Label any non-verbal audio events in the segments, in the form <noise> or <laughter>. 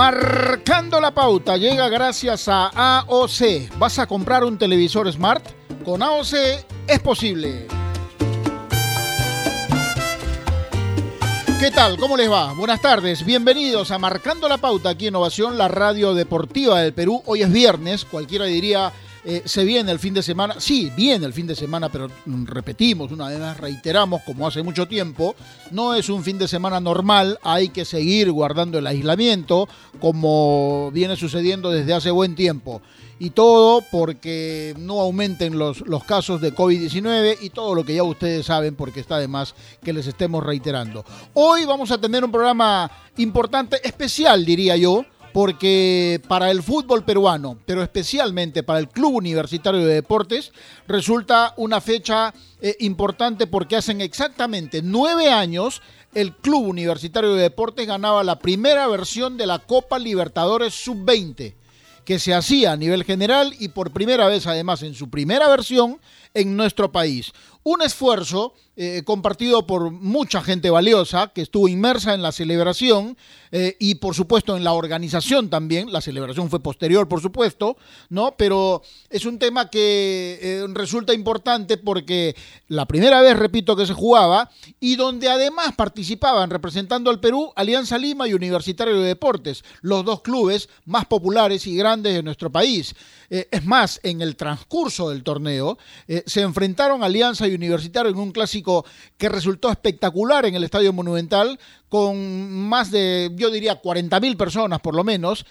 Marcando la pauta llega gracias a AOC. ¿Vas a comprar un televisor smart? Con AOC es posible. ¿Qué tal? ¿Cómo les va? Buenas tardes. Bienvenidos a Marcando la Pauta aquí en Innovación, la radio deportiva del Perú. Hoy es viernes, cualquiera diría eh, se viene el fin de semana, sí, viene el fin de semana, pero mm, repetimos, una vez más reiteramos, como hace mucho tiempo, no es un fin de semana normal, hay que seguir guardando el aislamiento, como viene sucediendo desde hace buen tiempo. Y todo porque no aumenten los, los casos de COVID-19 y todo lo que ya ustedes saben, porque está de más que les estemos reiterando. Hoy vamos a tener un programa importante, especial diría yo, porque para el fútbol peruano, pero especialmente para el Club Universitario de Deportes, resulta una fecha eh, importante porque hacen exactamente nueve años el Club Universitario de Deportes ganaba la primera versión de la Copa Libertadores Sub-20 que se hacía a nivel general y por primera vez además en su primera versión en nuestro país. Un esfuerzo eh, compartido por mucha gente valiosa que estuvo inmersa en la celebración eh, y por supuesto en la organización también. La celebración fue posterior, por supuesto, ¿no? Pero es un tema que eh, resulta importante porque la primera vez, repito, que se jugaba y donde además participaban representando al Perú Alianza Lima y Universitario de Deportes, los dos clubes más populares y grandes de nuestro país. es más, en el transcurso del torneo se enfrentaron Alianza y Universitario en un clásico que resultó espectacular en el Estadio Monumental, con más de, yo diría, 40.000 personas por lo menos,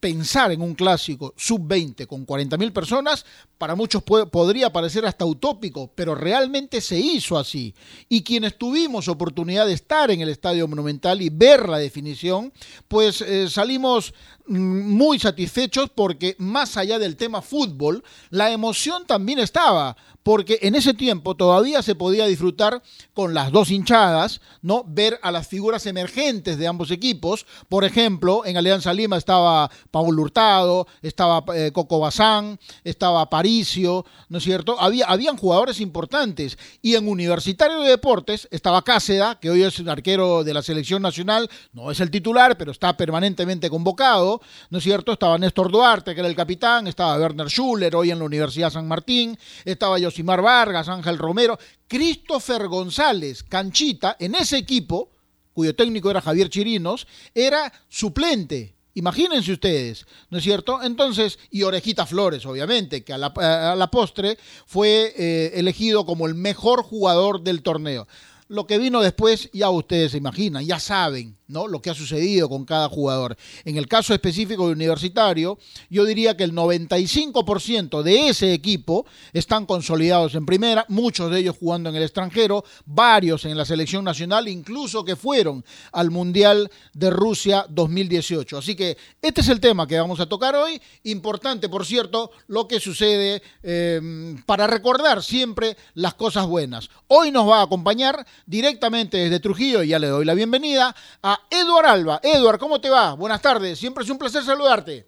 pensar en un clásico sub-20 con 40.000 personas, para muchos podría parecer hasta utópico, pero realmente se hizo así. Y quienes tuvimos oportunidad de estar en el Estadio Monumental y ver la definición, pues eh, salimos mm, muy satisfechos porque más allá del tema fútbol, la emoción también estaba, porque en ese tiempo todavía se podía disfrutar con las dos hinchadas, ¿no? Ver a las figuras emergentes de ambos equipos. Por ejemplo, en Alianza Lima estaba Paul Hurtado, estaba eh, Coco Bazán, estaba Paricio, ¿no es cierto? Había, habían jugadores importantes. Y en Universitario de Deportes estaba Cáceda, que hoy es un arquero de la selección nacional, no es el titular, pero está permanentemente convocado, ¿no es cierto? Estaba Néstor Duarte, que era el capitán, estaba Werner Schuller, hoy en la Universidad San Martín, estaba yo Josimar Vargas, Ángel Romero, Christopher González, Canchita, en ese equipo, cuyo técnico era Javier Chirinos, era suplente. Imagínense ustedes, ¿no es cierto? Entonces, y Orejita Flores, obviamente, que a la, postre fue eh, elegido como el mejor jugador del torneo. Lo que vino después ya ustedes se imaginan, ya saben, Lo que ha sucedido con cada jugador. En el caso específico de Universitario, yo diría que el 95% de ese equipo están consolidados en primera, muchos de ellos jugando en el extranjero, varios en la selección nacional, incluso que fueron al Mundial de Rusia 2018. Así que este es el tema que vamos a tocar hoy. Importante, por cierto, lo que sucede em, para recordar siempre las cosas buenas. Hoy nos va a acompañar directamente desde Trujillo, y ya le doy la bienvenida, a Eduard Alba. Eduard, ¿cómo te va? Buenas tardes, siempre es un placer saludarte.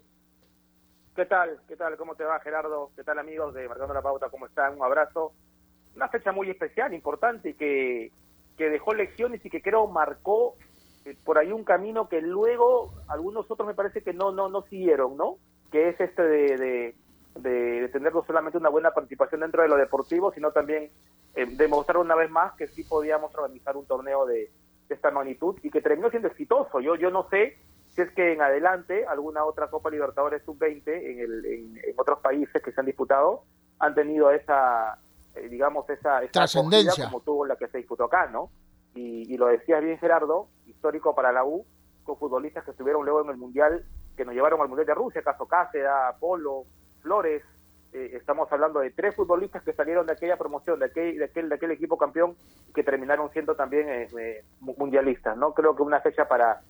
¿Qué tal? ¿Qué tal? ¿Cómo te va, Gerardo? ¿Qué tal, amigos de Marcando la Pauta? ¿Cómo están? Un abrazo. Una fecha muy especial, importante, que, que dejó lecciones y que creo marcó eh, por ahí un camino que luego algunos otros me parece que no no no siguieron, ¿no? Que es este de, de, tener no solamente una buena participación dentro de lo deportivo, sino también eh, demostrar una vez más que sí podíamos organizar un torneo de, de esta magnitud y que terminó siendo exitoso. Yo, yo no sé si es que en adelante alguna otra Copa Libertadores sub-20 en, el, en, otros países que se han disputado han tenido esa, eh, digamos, esa, esa trascendencia como tuvo la que se disputó acá, ¿no? Y, y lo decías bien, Gerardo, histórico para la U, con futbolistas que estuvieron luego en el Mundial, que nos llevaron al Mundial de Rusia, caso Cáceres, Polo, Flores, eh, estamos hablando de tres futbolistas que salieron de aquella promoción, de aquel, de aquel, de aquel equipo campeón, que terminaron siendo también eh, eh, mundialistas, ¿no? Creo que una fecha para,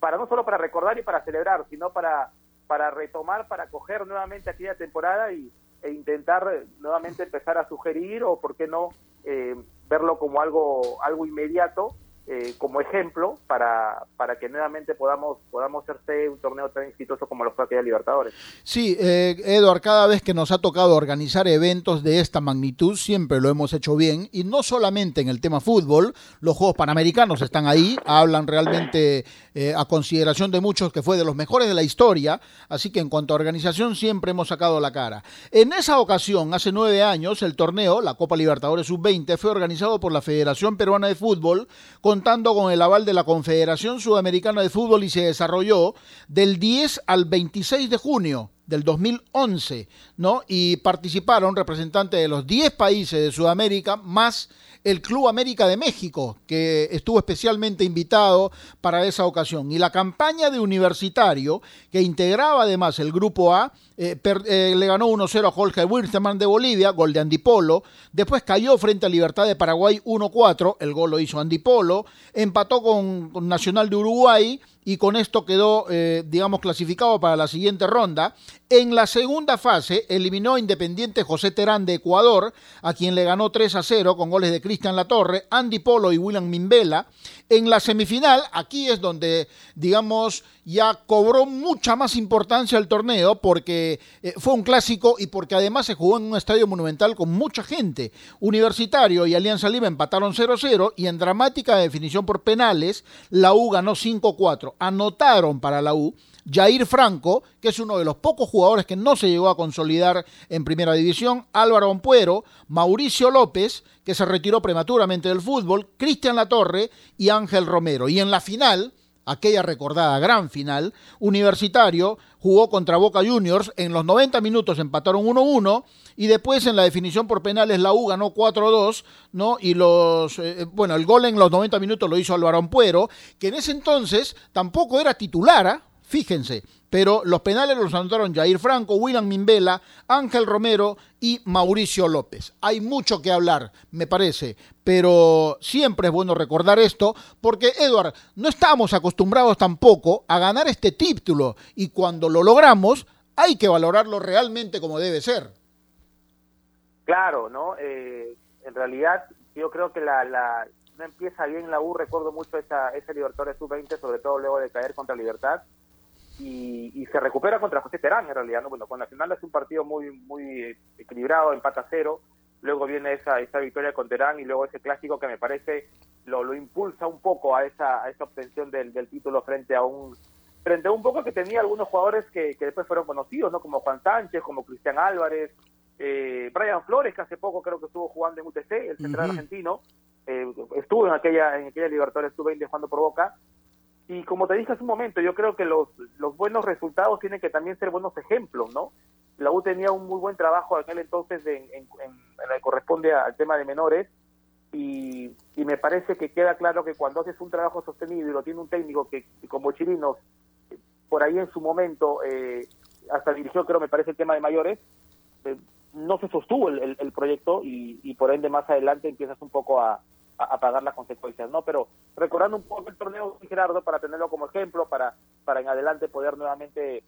para no solo para recordar y para celebrar, sino para, para retomar, para coger nuevamente aquella temporada y, e intentar nuevamente empezar a sugerir o, por qué no, verlo como algo, algo inmediato eh, como ejemplo para, para que nuevamente podamos, podamos hacerse un torneo tan exitoso como los fue aquella Libertadores. Sí, eh, Eduard, cada vez que nos ha tocado organizar eventos de esta magnitud, siempre lo hemos hecho bien, y no solamente en el tema fútbol, los Juegos Panamericanos están ahí, hablan realmente eh, a consideración de muchos que fue de los mejores de la historia, así que en cuanto a organización siempre hemos sacado la cara. En esa ocasión, hace nueve años, el torneo, la Copa Libertadores Sub-20, fue organizado por la Federación Peruana de Fútbol, contando con el aval de la Confederación Sudamericana de Fútbol y se desarrolló del 10 al 26 de junio del 2011, ¿no? Y participaron representantes de los 10 países de Sudamérica más el Club América de México, que estuvo especialmente invitado para esa ocasión. Y la campaña de Universitario, que integraba además el Grupo A, eh, eh, le ganó 1-0 a Jorge Wilstermann de Bolivia, gol de Andipolo. Después cayó frente a Libertad de Paraguay 1-4, el gol lo hizo Andipolo. Empató con, Nacional de Uruguay y con esto quedó, eh, digamos, clasificado para la siguiente ronda. En la segunda fase eliminó Independiente José Terán de Ecuador, a quien le ganó 3 a 0 con goles de Cristian Latorre, Andy Polo y William Mimbela. En la semifinal, aquí es donde, digamos, ya cobró mucha más importancia el torneo porque eh, fue un clásico y porque además se jugó en un estadio monumental con mucha gente. Universitario y Alianza Lima empataron 0-0 y en dramática definición por penales, la U ganó 5-4. Anotaron para la U Jair Franco, que es uno de los pocos jugadores que no se llegó a consolidar en primera división, Álvaro Ampuero, Mauricio López, que se retiró prematuramente del fútbol, Cristian Latorre y Ángel Romero. Y en la final, aquella recordada gran final, Universitario jugó contra Boca Juniors, en los 90 minutos empataron 1-1 y después en la definición por penales la U ganó 4-2, ¿no? Y los eh, bueno, el gol en los 90 minutos lo hizo Álvaro Ampuero, que en ese entonces tampoco era titular, ¿ah? Fíjense, pero los penales los anotaron Jair Franco, William Mimbela, Ángel Romero y Mauricio López. Hay mucho que hablar, me parece, pero siempre es bueno recordar esto porque, Eduard, no estamos acostumbrados tampoco a ganar este título y cuando lo logramos hay que valorarlo realmente como debe ser. Claro, ¿no? Eh, en realidad yo creo que la, la, no empieza bien la U, recuerdo mucho esa, esa Libertadores Sub-20, sobre todo luego de caer contra Libertad y, se recupera contra José Terán en realidad, ¿no? Bueno, con Nacional es un partido muy muy equilibrado, empata cero, luego viene esa, esa victoria con Terán y luego ese clásico que me parece lo, lo impulsa un poco a esa, a esa obtención del, del título frente a un frente a un poco que tenía algunos jugadores que, que después fueron conocidos, ¿no? Como Juan Sánchez, como Cristian Álvarez, eh, Brian Flores, que hace poco creo que estuvo jugando en UTC, el central argentino, eh, estuvo en aquella en aquella Libertadores estuvo 20 jugando por Boca, y como te dije hace un momento, yo creo que los, los buenos resultados tienen que también ser buenos ejemplos, ¿no? La U tenía un muy buen trabajo aquel entonces en, lo que corresponde al tema de menores y, y, me parece que queda claro que cuando haces un trabajo sostenido y lo tiene un técnico que, como Chirinos, por ahí en su momento, eh, hasta dirigió creo me parece el tema de mayores, eh, no se sostuvo el, el, proyecto y, y por ende más adelante empiezas un poco a, a, pagar las consecuencias, ¿no? Pero recordando un poco el torneo, Gerardo, para tenerlo como ejemplo, para, para en adelante poder nuevamente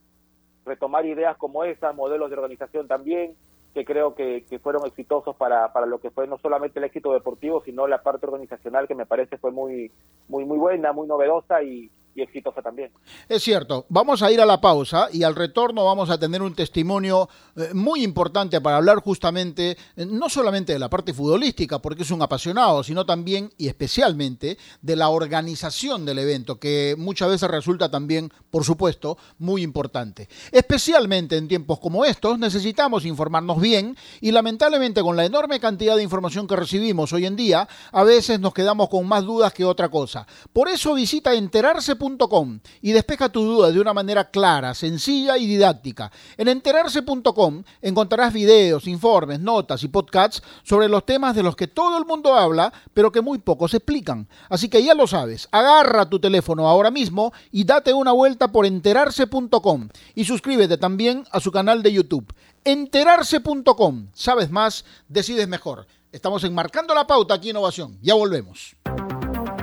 retomar ideas como esa, modelos de organización también, que creo que, que fueron exitosos para, para lo que fue no solamente el éxito deportivo, sino la parte organizacional que me parece fue muy, muy, muy buena, muy novedosa y, y exitosa también. Es cierto, vamos a ir a la pausa y al retorno vamos a tener un testimonio eh, muy importante para hablar justamente, eh, no solamente de la parte futbolística, porque es un apasionado, sino también y especialmente de la organización del evento, que muchas veces resulta también, por supuesto, muy importante. Especialmente en tiempos como estos necesitamos informarnos bien y lamentablemente con la enorme cantidad de información que recibimos hoy en día, a veces nos quedamos con más dudas que otra cosa. Por eso visita y despeja tu duda de una manera clara, sencilla y didáctica. En enterarse.com encontrarás videos, informes, notas y podcasts sobre los temas de los que todo el mundo habla, pero que muy pocos explican. Así que ya lo sabes, agarra tu teléfono ahora mismo y date una vuelta por enterarse.com y suscríbete también a su canal de YouTube. Enterarse.com. Sabes más, decides mejor. Estamos enmarcando la pauta aquí Innovación. Ya volvemos.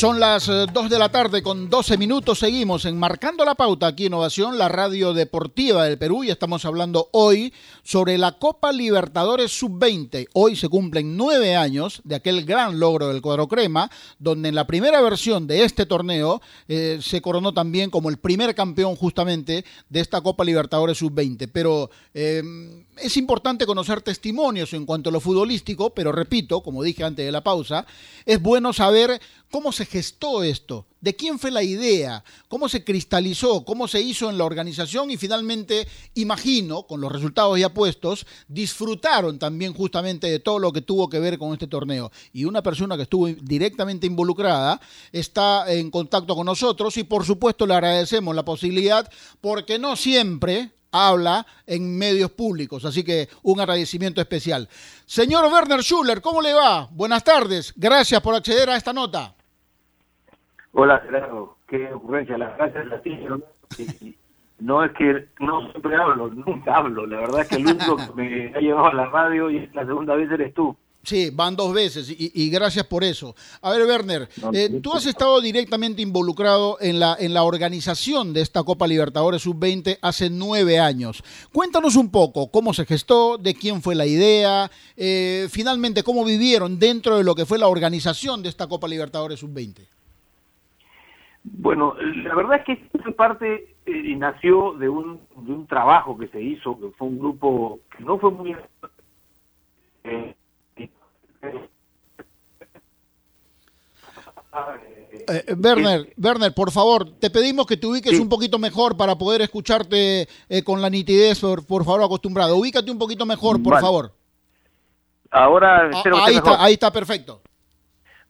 Son las 2 eh, de la tarde con 12 minutos. Seguimos en Marcando la Pauta aquí Innovación, la radio deportiva del Perú. Y estamos hablando hoy sobre la Copa Libertadores Sub-20. Hoy se cumplen nueve años de aquel gran logro del cuadro crema, donde en la primera versión de este torneo eh, se coronó también como el primer campeón justamente de esta Copa Libertadores Sub-20. Pero eh, es importante conocer testimonios en cuanto a lo futbolístico, pero repito, como dije antes de la pausa, es bueno saber cómo se gestó esto, de quién fue la idea, cómo se cristalizó, cómo se hizo en la organización y finalmente, imagino, con los resultados ya puestos, disfrutaron también justamente de todo lo que tuvo que ver con este torneo. Y una persona que estuvo directamente involucrada está en contacto con nosotros y por supuesto le agradecemos la posibilidad porque no siempre habla en medios públicos, así que un agradecimiento especial. Señor Werner Schuller, ¿cómo le va? Buenas tardes, gracias por acceder a esta nota. Hola, Gerardo. Qué ocurrencia. Las gracias ti. No es que no siempre hablo, nunca hablo. La verdad es que el único que me ha llevado a la radio y la segunda vez eres tú. Sí, van dos veces y, gracias por eso. A ver, Werner, eh, tú has estado directamente involucrado en la, en la organización de esta Copa Libertadores Sub-20 hace nueve años. Cuéntanos un poco cómo se gestó, de quién fue la idea, eh, finalmente cómo vivieron dentro de lo que fue la organización de esta Copa Libertadores Sub-20. Bueno, la verdad es que esta parte eh, nació de un, de un trabajo que se hizo, que fue un grupo que no fue muy... Eh, eh, Werner, Werner, por favor, te pedimos que te ubiques un poquito mejor para poder escucharte con la nitidez, por, por, favor, acostumbrado. Ubícate un poquito mejor, por favor. Ahora, ah, ahí, está, ahí está, perfecto.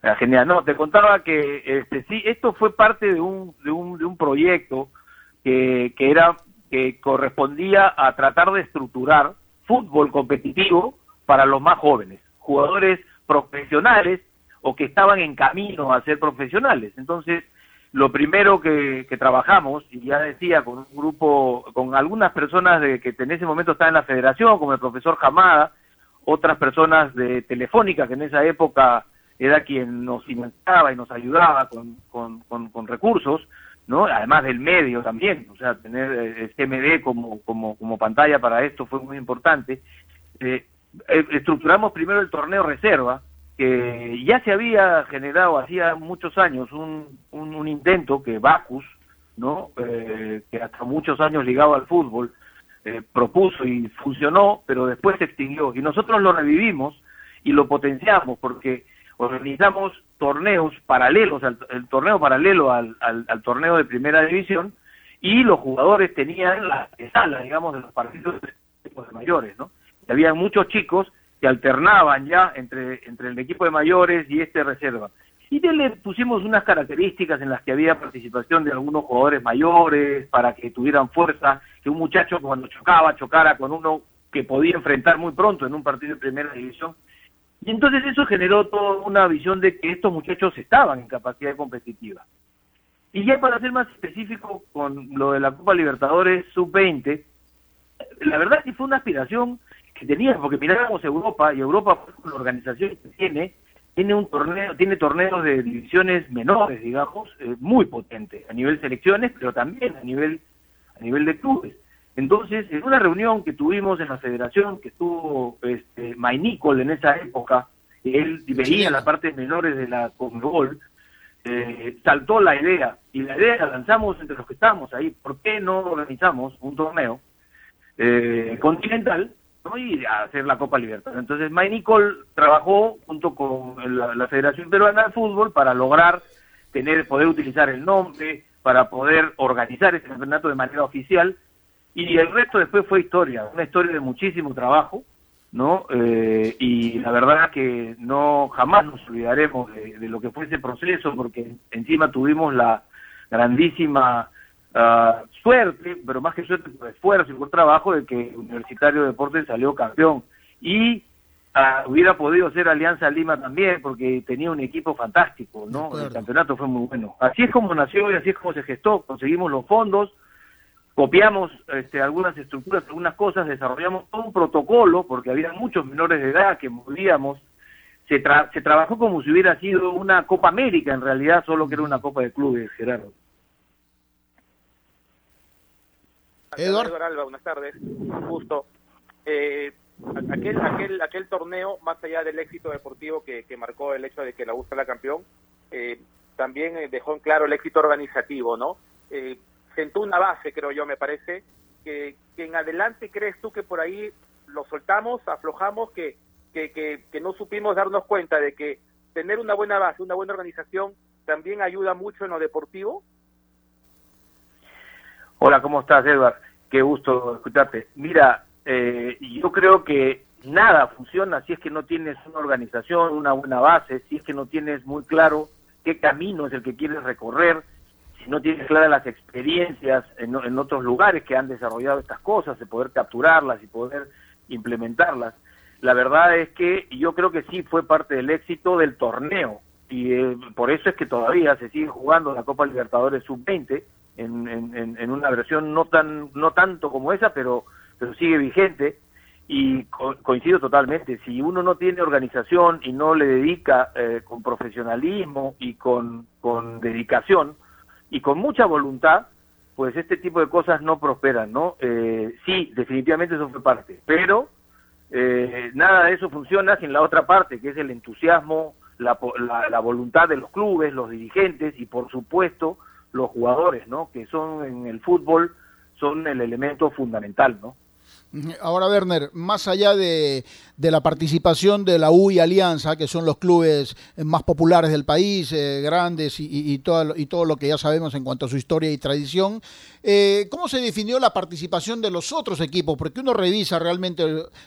Ah, genial. No, te contaba que este, sí, esto fue parte de un, de un, de un proyecto que, que era que correspondía a tratar de estructurar fútbol competitivo para los más jóvenes, jugadores profesionales o que estaban en camino a ser profesionales. Entonces, lo primero que, que trabajamos, y ya decía, con un grupo, con algunas personas de, que en ese momento estaban en la federación, como el profesor Jamada, otras personas de Telefónica, que en esa época era quien nos financiaba y nos ayudaba con, con, con, recursos, ¿no? Además del medio también, o sea, tener eh, CMD como, como, como pantalla para esto fue muy importante. Eh, estructuramos primero el torneo reserva, que ya se había generado hacía muchos años un, un, intento que Bacus, ¿no? que hasta muchos años ligado al fútbol, propuso y funcionó, pero después se extinguió. Y nosotros lo revivimos y lo potenciamos porque organizamos torneos paralelos, al, el torneo paralelo al, al, torneo de primera división, y los jugadores tenían la sala, digamos, de los partidos de mayores, ¿no? Había muchos chicos que alternaban ya entre, entre el equipo de mayores y este reserva. Y le pusimos unas características en las que había participación de algunos jugadores mayores para que tuvieran fuerza, que un muchacho cuando chocaba, chocara con uno que podía enfrentar muy pronto en un partido de primera división y entonces eso generó toda una visión de que estos muchachos estaban en capacidad competitiva. Y ya para ser más específico con lo de la Copa Libertadores Sub-20, la verdad que fue una aspiración que teníamos, porque mirábamos Europa, y Europa, una organización que tiene, tiene un torneo, tiene torneos de divisiones menores, digamos, eh, muy potentes, a nivel selecciones, pero también a nivel, a nivel de clubes. Entonces, en una reunión que tuvimos en la federación, que estuvo este, Nicole en esa época, él veía la parte menores de la Conmebol, eh, saltó la idea, y la idea la lanzamos entre los que estábamos ahí, ¿por qué no organizamos un torneo eh, continental ¿no? y hacer la Copa Libertad? Entonces, May Nicole trabajó junto con la, Federación Peruana de Fútbol para lograr tener, poder utilizar el nombre, para poder organizar este campeonato de manera oficial, y el resto después fue historia, una historia de muchísimo trabajo, ¿no? Eh, y la verdad que no jamás nos olvidaremos de, lo que fue ese proceso, porque encima tuvimos la grandísima ah, suerte, pero más que suerte, por esfuerzo y por trabajo, de que Universitario de Deportes salió campeón. Y ah, hubiera podido ser Alianza Lima también, porque tenía un equipo fantástico, ¿no? El campeonato fue muy bueno. Así es como nació y así es como se gestó. Conseguimos los fondos, copiamos este, algunas estructuras, algunas cosas, desarrollamos todo un protocolo, porque había muchos menores de edad que movíamos, se, se trabajó como si hubiera sido una Copa América, en realidad solo que era una Copa de Clubes, Gerardo. Eduardo Alba, buenas tardes, justo. Eh, aquel, aquel, aquel torneo, más allá del éxito deportivo que, que marcó el hecho de que la U la campeón, eh, también eh, dejó en claro el éxito organizativo, ¿no? Eh, sentó una base, creo yo, me parece, que, en adelante crees tú que por ahí lo soltamos, aflojamos, que, que, que, no supimos darnos cuenta de que tener una buena base, una buena organización, también ayuda mucho en lo deportivo? Hola, ¿cómo estás, Edward? Qué gusto escucharte. Mira, eh, yo creo que nada funciona si es que no tienes una organización, una buena base, si es que no tienes muy claro qué camino es el que quieres recorrer, si no tienes claras las experiencias en, en, otros lugares que han desarrollado estas cosas, de poder capturarlas y poder implementarlas. La verdad es que yo creo que sí fue parte del éxito del torneo y eh, por eso es que todavía se sigue jugando la Copa Libertadores Sub-20 en, en, una versión no tan no tanto como esa, pero pero sigue vigente y coincido totalmente. Si uno no tiene organización y no le dedica eh, con profesionalismo y con, con dedicación, y con mucha voluntad, pues este tipo de cosas no prosperan, ¿no? Eh, sí, definitivamente eso fue parte, pero eh, nada de eso funciona sin la otra parte, que es el entusiasmo, la, la, voluntad de los clubes, los dirigentes y por supuesto los jugadores, ¿no? Que son en el fútbol son el elemento fundamental, ¿no? Ahora, Werner, más allá de, la participación de la U y Alianza, que son los clubes más populares del país, eh, grandes y, todo, y todo lo que ya sabemos en cuanto a su historia y tradición, eh, ¿cómo se definió la participación de los otros equipos? Porque uno revisa realmente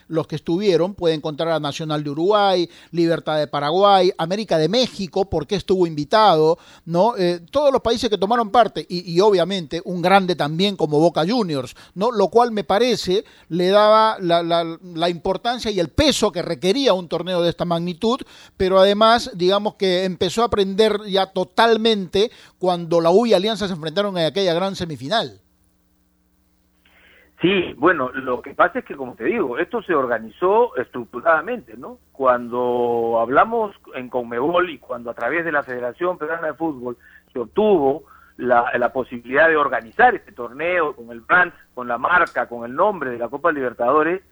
los que estuvieron, puede encontrar a Nacional de Uruguay, Libertad de Paraguay, América de México, porque estuvo invitado, ¿no? Eh, todos los países que tomaron parte y, y obviamente un grande también como Boca Juniors, ¿no? Lo cual me parece le daba la, la, importancia y el peso que requería un torneo de esta magnitud, pero además, digamos que empezó a aprender ya totalmente cuando la U y Alianza se enfrentaron en aquella gran semifinal. Sí, bueno, lo que pasa es que, como te digo, esto se organizó estructuradamente, ¿no? Cuando hablamos en Conmebol y cuando a través de la Federación Peruana de Fútbol se obtuvo la, la, posibilidad de organizar este torneo con el brand, con la marca, con el nombre de la Copa Libertadores,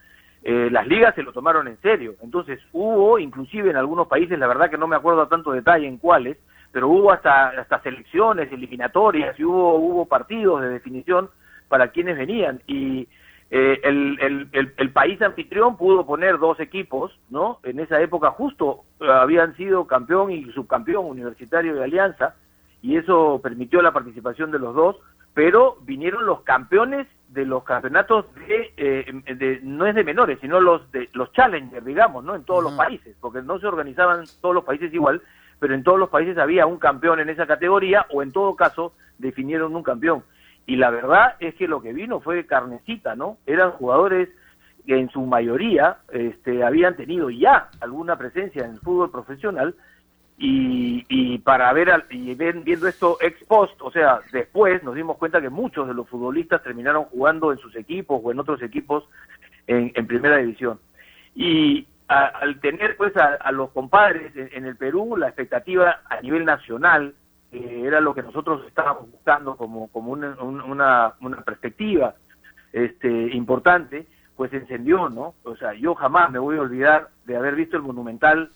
eh, las ligas se lo tomaron en serio. Entonces hubo, inclusive en algunos países, la verdad que no me acuerdo a tanto detalle en cuáles, pero hubo hasta, hasta selecciones eliminatorias y hubo, hubo partidos de definición para quienes venían. Y eh, el, el, el, país anfitrión pudo poner dos equipos, ¿no? En esa época justo eh, habían sido campeón y subcampeón universitario de Alianza, y eso permitió la participación de los dos, pero vinieron los campeones de los campeonatos de, eh, no es de menores, sino los de los challengers, digamos, ¿no? En todos los países, porque no se organizaban todos los países igual, pero en todos los países había un campeón en esa categoría o en todo caso definieron un campeón. Y la verdad es que lo que vino fue carnecita, ¿no? Eran jugadores que en su mayoría este, habían tenido ya alguna presencia en el fútbol profesional y, y para ver al- y ven- viendo esto ex post, o sea, después nos dimos cuenta que muchos de los futbolistas terminaron jugando en sus equipos o en otros equipos en, en primera división. Y a- al tener pues a, a los compadres en, el Perú, la expectativa a nivel nacional eh, era lo que nosotros estábamos buscando como, como una, un- una, una perspectiva este, importante, pues encendió, ¿no? O sea, yo jamás me voy a olvidar de haber visto el Monumental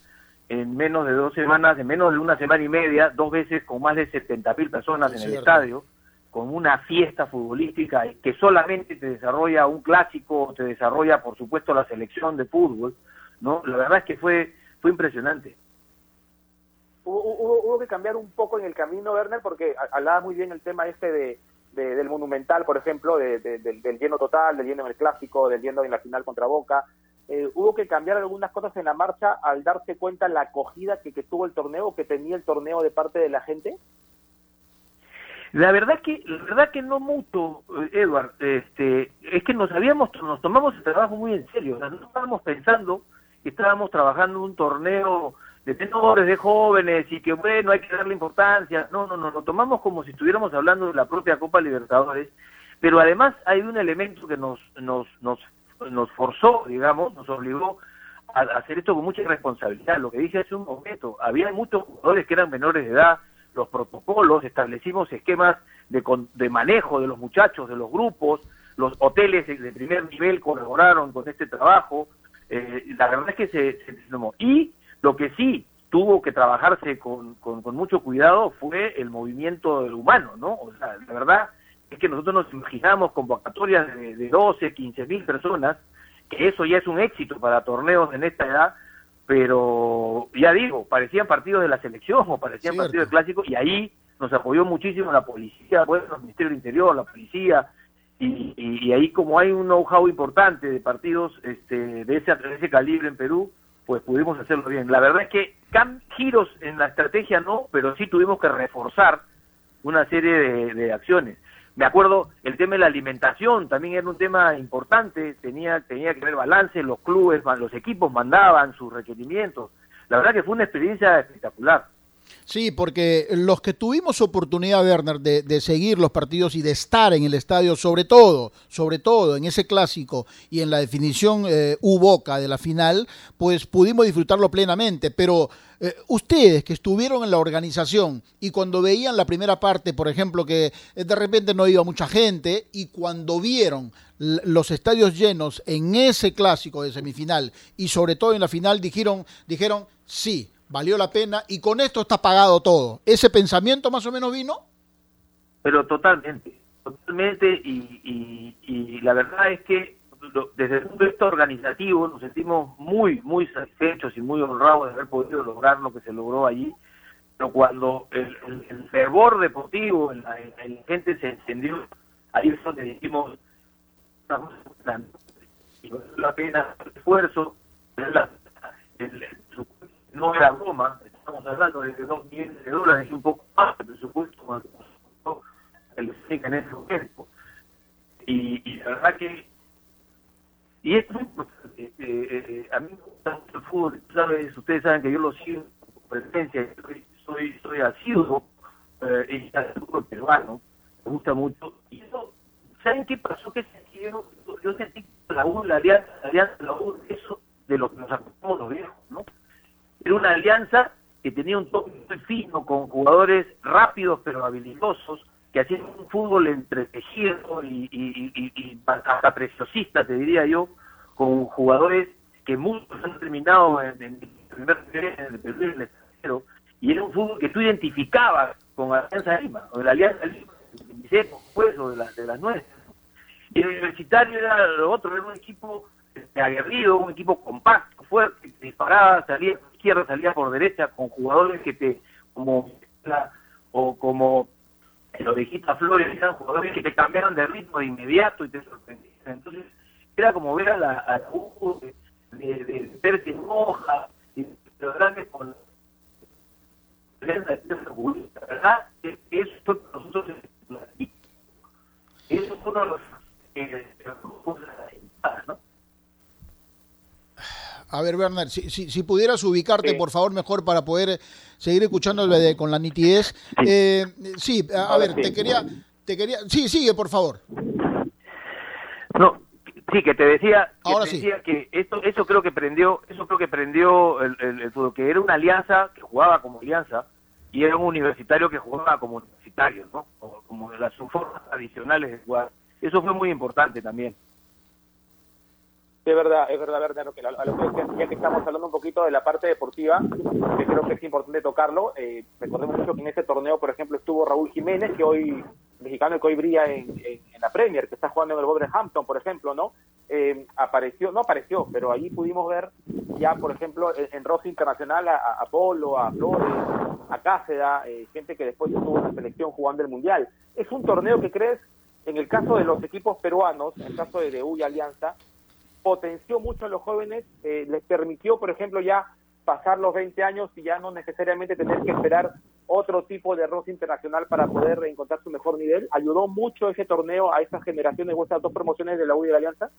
en menos de dos semanas, en menos de una semana y media, dos veces con más de 70 mil personas en el estadio, con una fiesta futbolística que solamente te desarrolla un clásico, te desarrolla, por supuesto, la selección de fútbol, ¿no? La verdad es que fue, fue impresionante. Hubo, hubo, hubo que cambiar un poco en el camino, Werner, porque hablaba muy bien el tema este de, de- del Monumental, por ejemplo, de- de- del, del lleno total, del lleno en el Clásico, del lleno en la final contra Boca. Eh, hubo que cambiar algunas cosas en la marcha al darse cuenta la acogida que, que tuvo el torneo, que tenía el torneo de parte de la gente. La verdad que, la verdad que no mucho, eh, Edward, este, es que nos habíamos, nos tomamos el trabajo muy en serio, o sea, no estábamos pensando que estábamos trabajando un torneo de menores, de jóvenes, y que bueno, hay que darle importancia, no, no, no, lo tomamos como si estuviéramos hablando de la propia Copa Libertadores, pero además hay un elemento que nos, nos, nos, nos forzó, digamos, nos obligó a hacer esto con mucha responsabilidad, lo que dije hace un momento, había muchos jugadores que eran menores de edad, los protocolos, establecimos esquemas de, de manejo de los muchachos, de los grupos, los hoteles de, primer nivel colaboraron con este trabajo, eh, la verdad es que se, se. Y lo que sí tuvo que trabajarse con, con, con mucho cuidado fue el movimiento humano, ¿no? O sea, la verdad es que nosotros nos imaginamos convocatorias de, de 12, 15 mil personas, que eso ya es un éxito para torneos en esta edad, pero ya digo, parecían partidos de la selección o parecían Cierto. partidos de clásico y ahí nos apoyó muchísimo la policía, bueno, el Ministerio del Interior, la policía, y, y- y ahí como hay un know-how importante de partidos este, de, ese, de ese calibre en Perú, pues pudimos hacerlo bien. La verdad es que giros en la estrategia no, pero sí tuvimos que reforzar una serie de, de acciones. Me acuerdo, el tema de la alimentación también era un tema importante, tenía, tenía que haber balance, los clubes, los equipos mandaban sus requerimientos. La verdad que fue una experiencia espectacular. Sí, porque los que tuvimos oportunidad, Werner, de, de seguir los partidos y de estar en el estadio, sobre todo, sobre todo en ese clásico y en la definición eh, U-Boca de la final, pues pudimos disfrutarlo plenamente. Pero eh, ustedes que estuvieron en la organización y cuando veían la primera parte, por ejemplo, que eh, de repente no iba mucha gente, y cuando vieron los estadios llenos en ese clásico de semifinal y sobre todo en la final, dijeron, dijeron sí valió la pena y con esto está pagado todo. ¿Ese pensamiento más o menos vino? Pero totalmente, totalmente, y, y, la verdad es que desde el punto de vista organizativo nos sentimos muy, muy satisfechos y muy honrados de haber podido lograr lo que se logró allí, pero cuando el, fervor deportivo, la, la gente se encendió, ahí es donde dijimos, "Una cosa importante, y vale la pena el esfuerzo, el- el no era broma, estamos hablando de dos millones de dólares y un poco más de presupuesto cuando en ese momento. Y, y la verdad que, y es muy importante, eh, eh, a mí me gusta mucho el fútbol, ¿sabes? ustedes saben que yo lo sigo con presencia, soy, soy, asiduo, eh, y fútbol peruano, me gusta mucho, y eso, ¿saben qué pasó? Que yo, yo sentí la U, la alianza, la alianza, la U, eso de lo que nos acostumbramos los viejos, ¿no? Era una alianza que tenía un toque muy fino, con jugadores rápidos pero habilidosos, que hacían un fútbol entretejido y, y, y, y hasta preciosista, te diría yo, con jugadores que muchos han terminado en, en primer en el Perú y era un fútbol que tú identificabas con Alianza Lima, o de la Alianza Lima, de pues, o de, la, de las nuestras. Y el universitario era lo otro, era un equipo aguerrido, un equipo compacto, fuerte, que disparaba, salía izquierda, salía por derecha, con jugadores que te, como o como el ovejita Flores, eran jugadores que te cambiaron de ritmo de inmediato y te sorprendían. Entonces, era como ver a la, a la de, de, de hoja, y de grandes con verdad, eso fue nosotros eso uno de los eh, ¿no? A ver, Werner, si, si, si pudieras ubicarte, por favor, mejor para poder seguir escuchándole con la nitidez. Eh, sí, a, ver, te quería, te quería... Sí, sigue, por favor. No, sí, que te decía, que, que esto, eso creo que prendió, eso creo que prendió el, el, fútbol, que era una alianza que jugaba como alianza y era un universitario que jugaba como universitario, ¿no? Como, como las formas tradicionales de jugar. Eso fue muy importante también. Es verdad, es verdad, verdad, que, ya que estamos hablando un poquito de la parte deportiva, que creo que es importante tocarlo. Eh, recordemos mucho que en ese torneo, por ejemplo, estuvo Raúl Jiménez, que hoy, mexicano que hoy brilla en, la Premier, que está jugando en el Wolverhampton, por ejemplo, ¿no? Eh, apareció, no apareció, pero ahí pudimos ver ya, por ejemplo, en, Rosa Internacional a, Polo, a Flores, a Cáceda, eh, gente que después estuvo en la selección jugando el Mundial. Es un torneo que crees, en el caso de los equipos peruanos, en el caso de DU y Alianza, potenció mucho a los jóvenes, eh, les permitió, por ejemplo, ya pasar los 20 años y ya no necesariamente tener que esperar otro tipo de roce internacional para poder encontrar su mejor nivel. ¿Ayudó mucho ese torneo a esas generaciones o estas dos promociones de la U de la Alianza?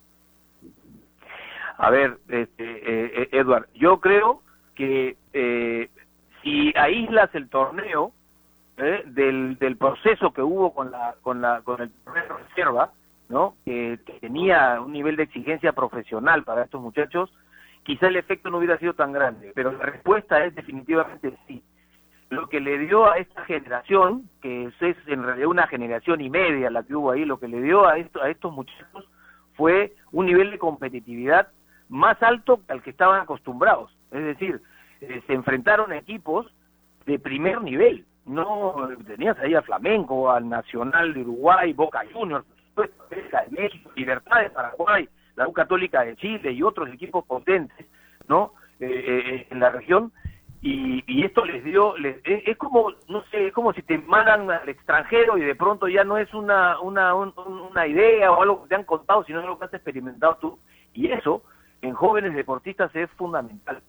A ver, este, eh, eh Edward, yo creo que eh, si aíslas el torneo eh, del, proceso que hubo con la con la con el torneo reserva, ¿no? Que, tenía un nivel de exigencia profesional para estos muchachos, quizá el efecto no hubiera sido tan grande, pero la respuesta es definitivamente sí. Lo que le dio a esta generación, que es en realidad una generación y media la que hubo ahí, lo que le dio a, esto, a estos muchachos fue un nivel de competitividad más alto al que estaban acostumbrados. Es decir, eh, se enfrentaron equipos de primer nivel. No tenías ahí a Flamengo, al Nacional de Uruguay, Boca Juniors, de México, Libertad de Paraguay, la U Católica de Chile y otros equipos potentes, ¿no? Eh, eh, eh, en la región y, y esto les dio, es, como, no sé, es como si te mandan al extranjero y de pronto ya no es una, una, una idea o algo que te han contado, sino algo que has experimentado tú. Y eso, en jóvenes deportistas, es fundamental.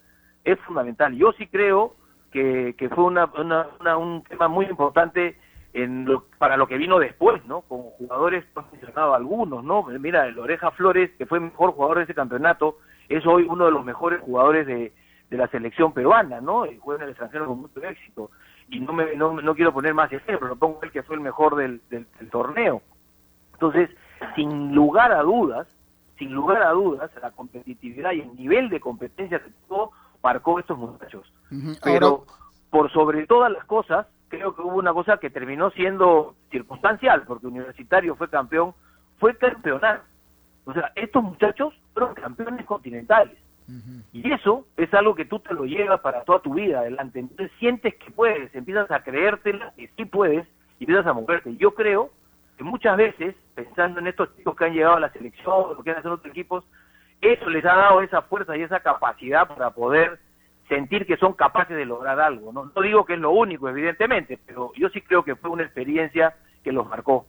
Es fundamental. Yo sí creo que, que fue una, una, un tema muy importante en lo, para lo que vino después, ¿no? Con jugadores, mencionado algunos, ¿no? Mira, el Oreja Flores, que fue el mejor jugador de ese campeonato, es hoy uno de los mejores jugadores de, de la selección peruana, ¿no? Y juega en el extranjero con mucho éxito. Y no, me, no, no quiero poner más ejemplos, lo pongo el que fue el mejor del, del, torneo. Entonces, sin lugar a dudas, sin lugar a dudas, la competitividad y el nivel de competencia que tuvo marcó estos muchachos. Pero por sobre todas las cosas, creo que hubo una cosa que terminó siendo circunstancial, porque Universitario fue campeón, fue campeonar. O sea, estos muchachos fueron campeones continentales. Y eso es algo que tú te lo llevas para toda tu vida adelante. Entonces sientes que puedes, empiezas a creértela, que sí puedes, y empiezas a moverte. Yo creo que muchas veces, pensando en estos chicos que han llegado a la selección, o que han hecho otros equipos, eso les ha dado esa fuerza y esa capacidad para poder sentir que son capaces de lograr algo. ¿no? no digo que es lo único, evidentemente, pero yo sí creo que fue una experiencia que los marcó.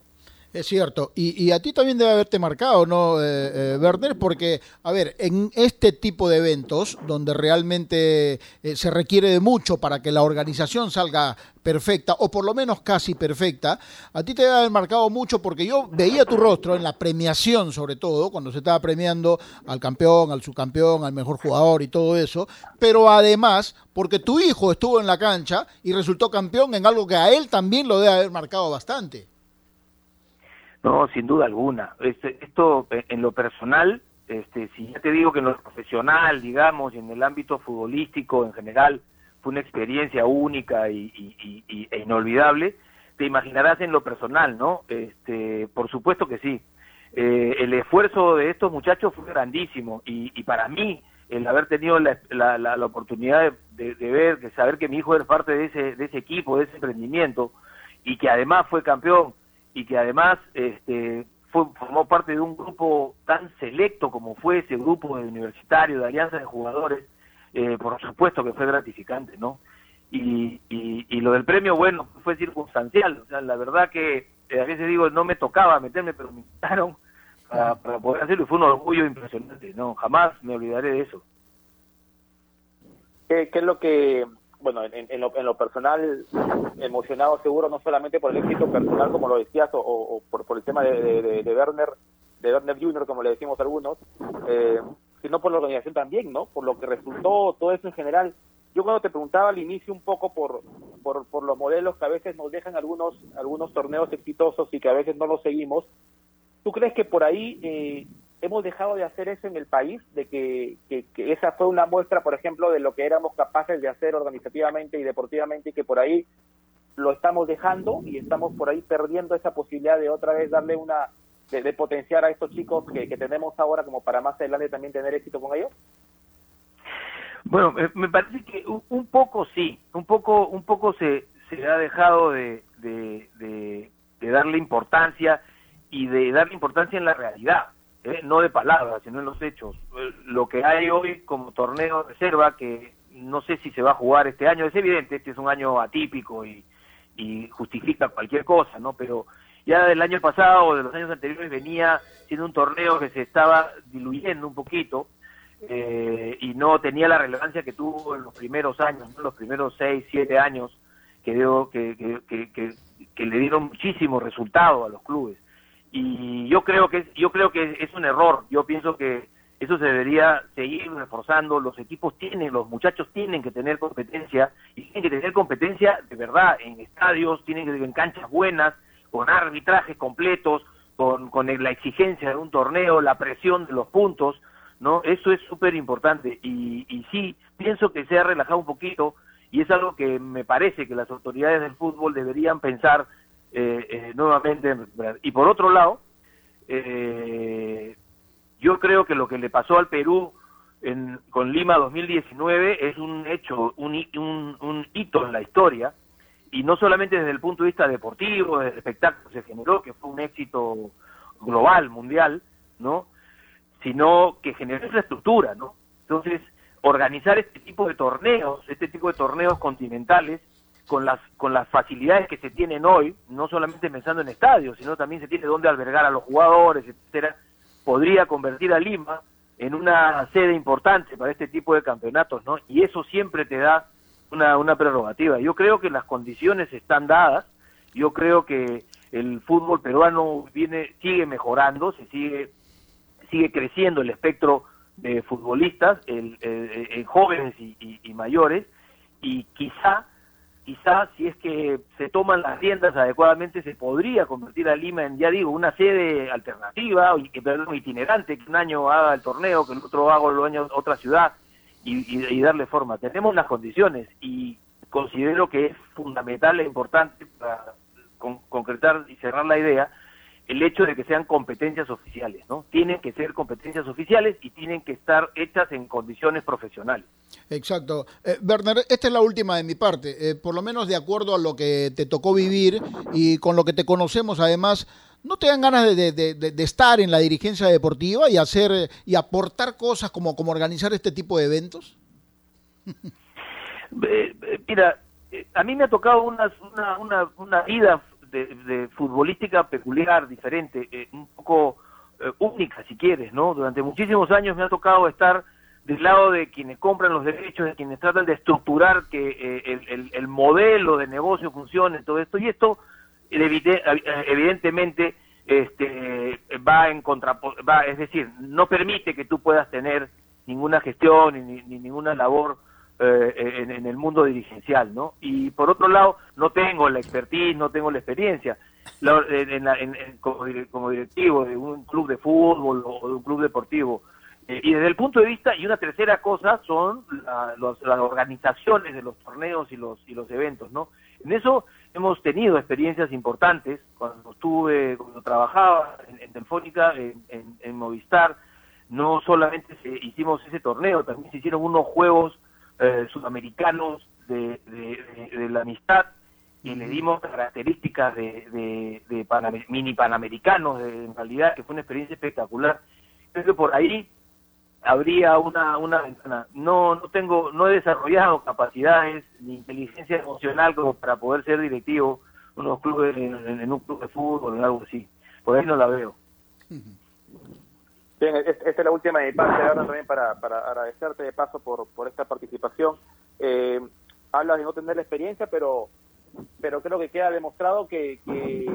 Es cierto, y, a ti también debe haberte marcado, ¿no, eh, eh, Werner? Porque, a ver, en este tipo de eventos, donde realmente eh, se requiere de mucho para que la organización salga perfecta, o por lo menos casi perfecta, a ti te debe haber marcado mucho porque yo veía tu rostro en la premiación, sobre todo, cuando se estaba premiando al campeón, al subcampeón, al mejor jugador y todo eso, pero además porque tu hijo estuvo en la cancha y resultó campeón en algo que a él también lo debe haber marcado bastante. No, sin duda alguna. Este, esto eh, en lo personal, este, si ya te digo que en lo profesional, digamos, y en el ámbito futbolístico en general, fue una experiencia única y, e inolvidable, te imaginarás en lo personal, ¿no? Este, por supuesto que sí. Eh, el esfuerzo de estos muchachos fue grandísimo y, para mí el haber tenido la, la, oportunidad de, de, ver, de saber que mi hijo era parte de ese, de ese equipo, de ese emprendimiento y que además fue campeón y que además este, fue, formó parte de un grupo tan selecto como fue ese grupo de universitario, de alianza de jugadores, eh, por supuesto que fue gratificante, ¿no? Y, y, lo del premio, bueno, fue circunstancial, o sea, la verdad que eh, a veces digo, no me tocaba meterme, pero me invitaron para, para poder hacerlo y fue un orgullo impresionante, ¿no? Jamás me olvidaré de eso. ¿Qué, qué es lo que bueno, en, lo, personal, emocionado seguro, no solamente por el éxito personal, como lo decías, o, por, el tema de, de, Werner, de Werner Jr., como le decimos algunos, eh, sino por la organización también, ¿no? Por lo que resultó todo eso en general. Yo cuando te preguntaba al inicio un poco por, por, por los modelos que a veces nos dejan algunos, algunos torneos exitosos y que a veces no los seguimos, ¿tú crees que por ahí eh, hemos dejado de hacer eso en el país? De que, esa fue una muestra, por ejemplo, de lo que éramos capaces de hacer organizativamente y deportivamente y que por ahí lo estamos dejando y estamos por ahí perdiendo esa posibilidad de otra vez darle una de, potenciar a estos chicos que, tenemos ahora como para más adelante también tener éxito con ellos? Bueno, me parece que un, poco sí, un poco un poco se, se ha dejado de, de, de, de darle importancia y de darle importancia en la realidad, ¿eh? no de palabras, sino en los hechos. Lo que hay hoy como torneo de reserva, que no sé si se va a jugar este año, es evidente, este es un año atípico y, justifica cualquier cosa, ¿no? Pero ya del año pasado o de los años anteriores venía siendo un torneo que se estaba diluyendo un poquito eh, y no tenía la relevancia que tuvo en los primeros años, ¿no? los primeros seis, siete años que, dio, que, que, que, que, que le dieron muchísimo resultado a los clubes. Y yo creo que yo creo que es un error. Yo pienso que eso se debería seguir reforzando. Los equipos tienen, los muchachos tienen que tener competencia y tienen que tener competencia de verdad en estadios, tienen que en canchas buenas, con arbitrajes completos, con, con la exigencia de un torneo, la presión de los puntos, ¿no? Eso es súper importante y, y sí, pienso que se ha relajado un poquito y es algo que me parece que las autoridades del fútbol deberían pensar nuevamente. Y por otro lado, eh, yo creo que lo que le pasó al Perú en, con Lima 2019 es un hecho, un, un, un hito en la historia, y no solamente desde el punto de vista deportivo, desde el espectáculo que se generó, que fue un éxito global, mundial, ¿no? Sino que generó infraestructura, ¿no? Entonces, organizar este tipo de torneos, este tipo de torneos continentales, con las con las facilidades que se tienen hoy, no solamente pensando en estadios, sino también se tiene dónde albergar a los jugadores, etcétera, podría convertir a Lima en una sede importante para este tipo de campeonatos, ¿no? Y eso siempre te da una, una prerrogativa. Yo creo que las condiciones están dadas, yo creo que el fútbol peruano viene sigue mejorando, se sigue sigue creciendo el espectro de futbolistas, el, el, jóvenes y, mayores, y quizá quizá si es que se toman las riendas adecuadamente se podría convertir a Lima en, ya digo, una sede alternativa, perdón, itinerante, que un año haga el torneo, que el otro haga el año otra ciudad, y, y, darle forma. Tenemos las condiciones y considero que es fundamental e importante para con, concretar y cerrar la idea el hecho de que sean competencias oficiales, ¿no? Tienen que ser competencias oficiales y tienen que estar hechas en condiciones profesionales. Exacto. Eh, Werner, esta es la última de mi parte. Eh, por lo menos de acuerdo a lo que te tocó vivir y con lo que te conocemos, además, ¿no te dan ganas de, de, de, de estar en la dirigencia deportiva y hacer y aportar cosas como, como organizar este tipo de eventos? <laughs> Eh, mira, a mí me ha tocado una, una, una, una vida de, de, futbolística peculiar, diferente, eh, un poco eh, única si quieres, ¿no? Durante muchísimos años me ha tocado estar del lado de quienes compran los derechos, de quienes tratan de estructurar que eh, el, el, el, modelo de negocio funcione, todo esto, y esto evidentemente este, va en contra, va, es decir, no permite que tú puedas tener ninguna gestión ni, ni ninguna labor eh, en, en, el mundo dirigencial, ¿no? Y por otro lado, no tengo la expertise, no tengo la experiencia la, en, en, como, como, directivo de un club de fútbol o de un club deportivo. Eh, y desde el punto de vista, y una tercera cosa son la, los, las organizaciones de los torneos y los, y los eventos, ¿no? En eso hemos tenido experiencias importantes, cuando estuve, cuando trabajaba en, en Telefónica, en, en, Movistar, no solamente se, hicimos ese torneo, también se hicieron unos juegos eh, sudamericanos de, de, de, de, la amistad y le dimos características de, de, de panam mini panamericanos de, en realidad que fue una experiencia espectacular. Creo que por ahí habría una una ventana. No no tengo no he desarrollado capacidades ni inteligencia emocional como para poder ser directivo en unos clubes en, en, en un club de fútbol o algo así. Por ahí no la veo Bien, esta es la última de mi parte, ahora también para, para agradecerte de paso por, por esta participación. Eh, hablas de no tener la experiencia, pero pero creo que queda demostrado que, que,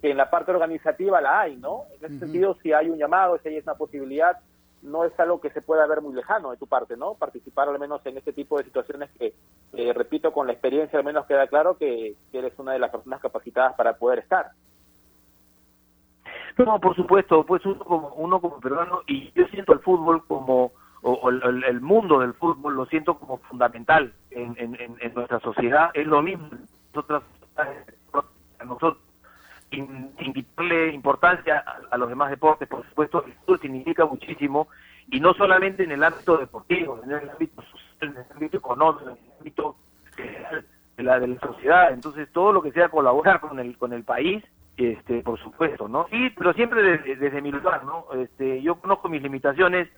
que, en la parte organizativa la hay, ¿no? En ese uh -huh. sentido, si hay un llamado, si hay una posibilidad, no es algo que se pueda ver muy lejano de tu parte, ¿no? Participar al menos en este tipo de situaciones que, repito, con la experiencia al menos queda claro que, eres una de las personas capacitadas para poder estar. No, por supuesto, pues uno como, uno como peruano, y yo siento el fútbol como, o, el, mundo del fútbol lo siento como fundamental en, en, nuestra sociedad, es lo mismo. Nosotros, nosotros sin, quitarle importancia a, los demás deportes, por supuesto, el fútbol significa muchísimo, y no solamente en el ámbito deportivo, en el ámbito social, en el ámbito económico, en el ámbito de la, de la sociedad. Entonces, todo lo que sea colaborar con el, con el país, este, por supuesto, ¿no? Sí, pero siempre desde, desde mi lugar, ¿no? Este, yo conozco mis limitaciones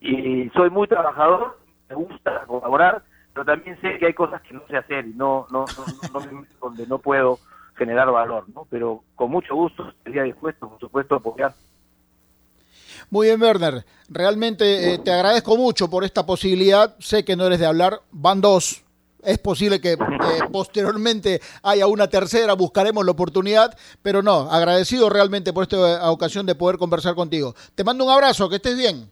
y soy muy trabajador, me gusta colaborar, pero también sé que hay cosas que no sé hacer y no, no, no, no, donde no puedo generar valor, ¿no? Pero con mucho gusto estaría dispuesto, por supuesto, a apoyar. Muy bien, Werner. Realmente eh, te agradezco mucho por esta posibilidad. Sé que no eres de hablar, van dos. Es posible que eh, posteriormente haya una tercera, buscaremos la oportunidad, pero no, agradecido realmente por esta ocasión de poder conversar contigo. Te mando un abrazo, que estés bien.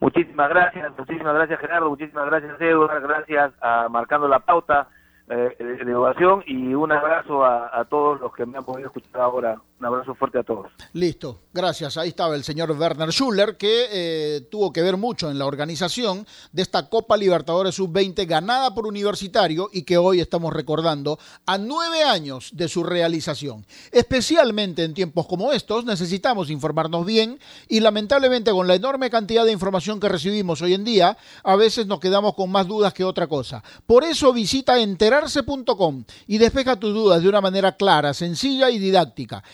Muchísimas gracias, muchísimas gracias Gerardo, muchísimas gracias Eduardo, gracias a Marcando la Pauta eh, de ovación y un abrazo a, todos los que me han podido escuchar ahora. Un abrazo fuerte a todos. Listo, gracias. Ahí estaba el señor Werner Schuller, que eh, tuvo que ver mucho en la organización de esta Copa Libertadores Sub-20 ganada por Universitario y que hoy estamos recordando a nueve años de su realización. Especialmente en tiempos como estos necesitamos informarnos bien y lamentablemente con la enorme cantidad de información que recibimos hoy en día, a veces nos quedamos con más dudas que otra cosa. Por eso visita enterarse.com y despeja tus dudas de una manera clara, sencilla y didáctica.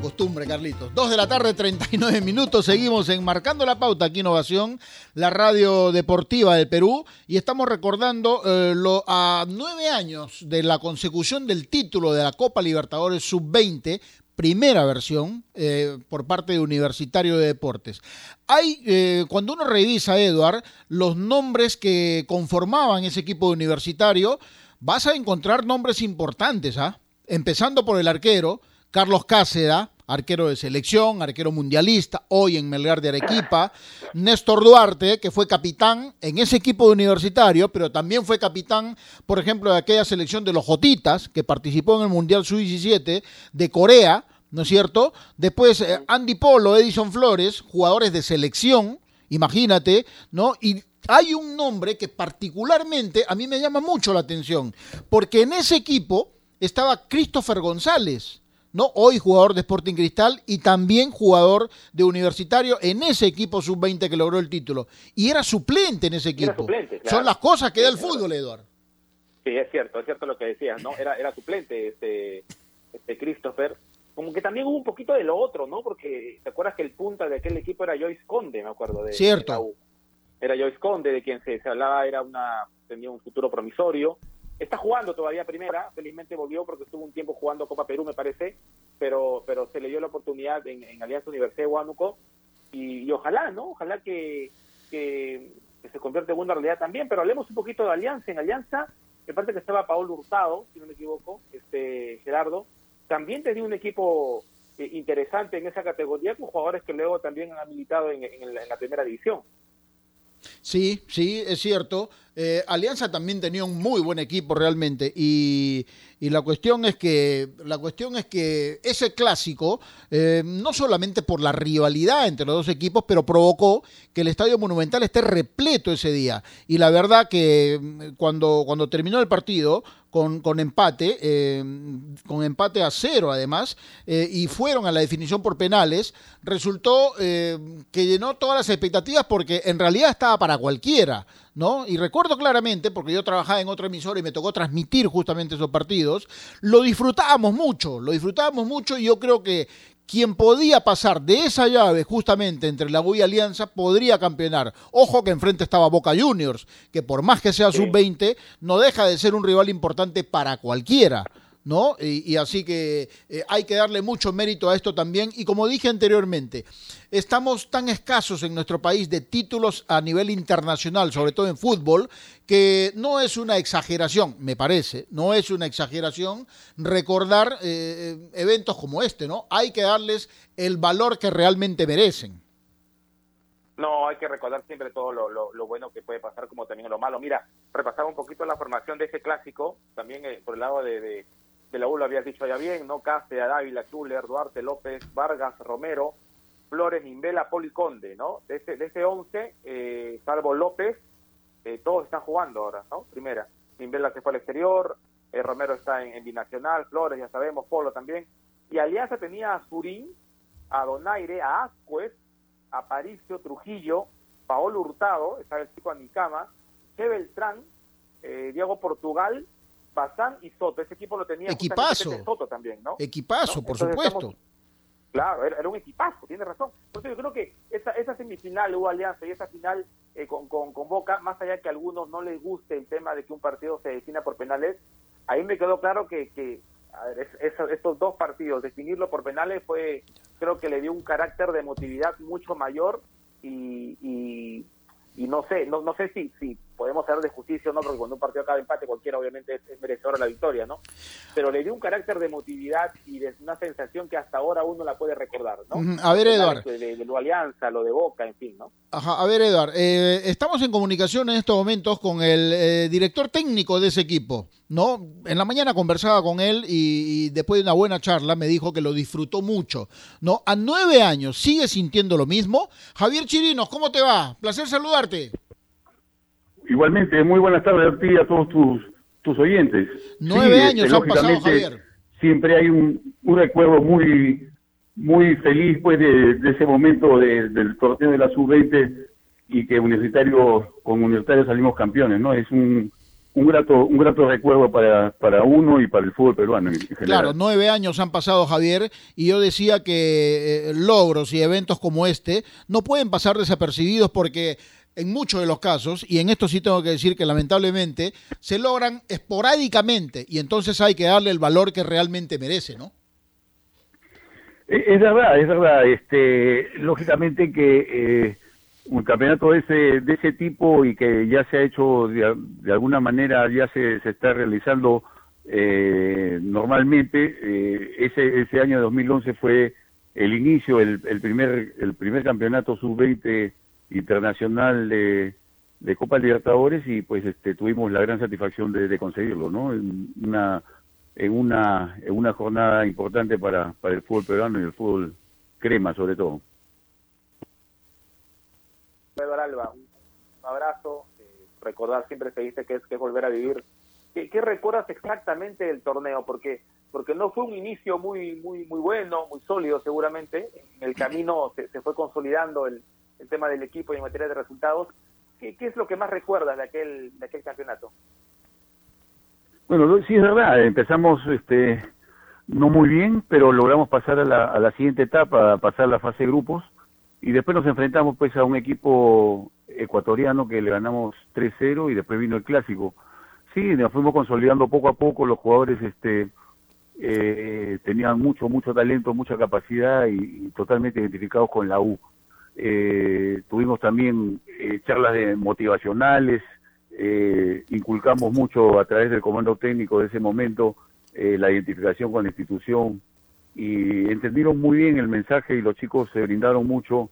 Costumbre, Carlitos. Dos de la tarde, 39 minutos. Seguimos enmarcando la pauta aquí Innovación, la radio deportiva del Perú. Y estamos recordando eh, lo, a nueve años de la consecución del título de la Copa Libertadores Sub-20 primera versión eh, por parte de Universitario de Deportes. Hay, eh, cuando uno revisa, Eduard, los nombres que conformaban ese equipo de universitario, vas a encontrar nombres importantes, ¿ah? Empezando por el arquero, Carlos Cáceda, arquero de selección, arquero mundialista, hoy en Melgar de Arequipa, Néstor Duarte, que fue capitán en ese equipo de universitario, pero también fue capitán, por ejemplo, de aquella selección de los Jotitas, que participó en el Mundial Sub-17 de Corea, ¿no es cierto? Después eh, Andy Polo, Edison Flores, jugadores de selección, imagínate, ¿no? Y hay un nombre que particularmente a mí me llama mucho la atención, porque en ese equipo estaba Christopher González, ¿no? Hoy jugador de Sporting Cristal y también jugador de Universitario en ese equipo sub-20 que logró el título. Y era suplente en ese equipo. Son las cosas que da el fútbol, Eduardo. Sí, es cierto, es cierto lo que decías, ¿no? Era, era suplente este, este Christopher. Como que también hubo un poquito de lo otro, ¿no? Porque te acuerdas que el punta de aquel equipo era Joyce Conde, me acuerdo de. Cierto. de. Era Joyce Conde, de quien se, se hablaba, era una, tenía un futuro promisorio. Está jugando todavía primera, felizmente volvió porque estuvo un tiempo jugando Copa Perú, me parece, pero, pero se le dio la oportunidad en, Alianza Universidad de Huánuco y, ojalá, ¿no? Ojalá que, que, se convierta en una realidad también, pero hablemos un poquito de Alianza. En Alianza, me parece que estaba Paolo Hurtado, si no me equivoco, este Gerardo, también tenía un equipo eh, interesante en esa categoría con jugadores que luego también han militado en, en en la primera división. Sí, sí, es cierto. Eh, Alianza también tenía un muy buen equipo realmente y, y la cuestión es que la cuestión es que ese clásico eh, no solamente por la rivalidad entre los dos equipos, pero provocó que el Estadio Monumental esté repleto ese día y la verdad que mm, cuando cuando terminó el partido con, con empate, eh, con empate a cero además, eh, y fueron a la definición por penales, resultó eh, que llenó todas las expectativas porque en realidad estaba para cualquiera, ¿no? Y recuerdo claramente, porque yo trabajaba en otra emisora y me tocó transmitir justamente esos partidos, lo disfrutábamos mucho, lo disfrutábamos mucho y yo creo que quien podía pasar de esa llave justamente entre la U y Alianza podría campeonar. Ojo que enfrente estaba Boca Juniors, que por más que sea sub-20, no deja de ser un rival importante para cualquiera. ¿No? Y, y así que eh, hay que darle mucho mérito a esto también. Y como dije anteriormente, estamos tan escasos en nuestro país de títulos a nivel internacional, sobre todo en fútbol, que no es una exageración, me parece, no es una exageración recordar eh, eventos como este, ¿no? Hay que darles el valor que realmente merecen. No, hay que recordar siempre todo lo, lo, bueno que puede pasar como también lo malo. Mira, repasaba un poquito la formación de ese clásico, también eh, por el lado de, de la lo habías dicho ya bien, ¿no? Cáceres, Dávila, Zuller, Duarte, López, Vargas, Romero, Flores, Nimbela, Policonde, ¿no? De ese, de ese 11, eh, salvo López, eh, todos están jugando ahora, ¿no? Primera. Nimbela se fue al exterior, eh, Romero está en, Binacional, Flores, ya sabemos, Polo también. Y Alianza tenía a Surín, a Donaire, a Ascuez, a Paricio, Trujillo, Paolo Hurtado, estaba el chico Anicama, Che Beltrán, eh, Diego Portugal, Bazán y Soto. Ese equipo lo tenía Equipazo. Soto también, ¿no? Equipazo, ¿No? por Entonces supuesto. Estamos, claro, era, era, un equipazo, tiene razón. Eso yo creo que esa, esa semifinal hubo Alianza y esa final eh, con, con, con, Boca, más allá que a algunos no les guste el tema de que un partido se defina por penales, ahí me quedó claro que, que a ver, es, es, estos dos partidos, definirlo por penales fue, creo que le dio un carácter de emotividad mucho mayor y, y, y no sé, no, no sé si, si podemos hablar de justicia o no, porque cuando un partido acaba de empate cualquiera obviamente es, es merecedor de la victoria, ¿no? Pero le dio un carácter de emotividad y de una sensación que hasta ahora uno la puede recordar, ¿no? A ver, Eduardo. De, de, de, lo Alianza, lo de Boca, en fin, ¿no? Ajá, a ver, Eduardo, eh, estamos en comunicación en estos momentos con el eh, director técnico de ese equipo, ¿no? En la mañana conversaba con él y, y, después de una buena charla me dijo que lo disfrutó mucho, ¿no? A nueve años, ¿sigue sintiendo lo mismo? Javier Chirinos, ¿cómo te va? Placer saludarte. Igualmente, muy buenas tardes a ti y a todos tus, tus oyentes. Nueve sí, años este, han pasado, Javier. Siempre hay un, un recuerdo muy muy feliz pues de, de ese momento de, del torneo de la sub-20 y que universitario con universitario salimos campeones, ¿no? Es un, un grato un grato recuerdo para, para uno y para el fútbol peruano. En general. Claro, nueve años han pasado, Javier, y yo decía que eh, logros y eventos como este no pueden pasar desapercibidos porque en muchos de los casos, y en esto sí tengo que decir que lamentablemente, se logran esporádicamente y entonces hay que darle el valor que realmente merece, ¿no? Es verdad, es verdad. Este, lógicamente que eh, un campeonato de ese, de ese tipo y que ya se ha hecho de, de alguna manera, ya se, se está realizando eh, normalmente, eh, ese, ese año 2011 fue el inicio, el, el primer, el primer campeonato sub-20 internacional de, de Copa Libertadores y pues este, tuvimos la gran satisfacción de, conseguirlo, ¿no? Una en una en una jornada importante para, para el fútbol peruano y el fútbol crema sobre todo. Pedro Alba, un abrazo, eh, recordar siempre se dice que es que volver a vivir. ¿Qué, ¿Qué, recuerdas exactamente del torneo? Porque porque no fue un inicio muy muy muy bueno, muy sólido seguramente. En el camino se, se fue consolidando el, el, tema del equipo y en materia de resultados. ¿Qué, ¿Qué, es lo que más recuerdas de aquel de aquel campeonato? Bueno, sí es verdad, empezamos este no muy bien, pero logramos pasar a la, a la siguiente etapa, a pasar la fase de grupos, y después nos enfrentamos pues a un equipo ecuatoriano que le ganamos 3-0 y después vino el clásico. Sí, nos fuimos consolidando poco a poco, los jugadores este eh, tenían mucho, mucho talento, mucha capacidad y, totalmente identificados con la U. Eh, tuvimos también eh, charlas de motivacionales, eh, inculcamos mucho a través del comando técnico de ese momento eh, la identificación con la institución y entendieron muy bien el mensaje y los chicos se brindaron mucho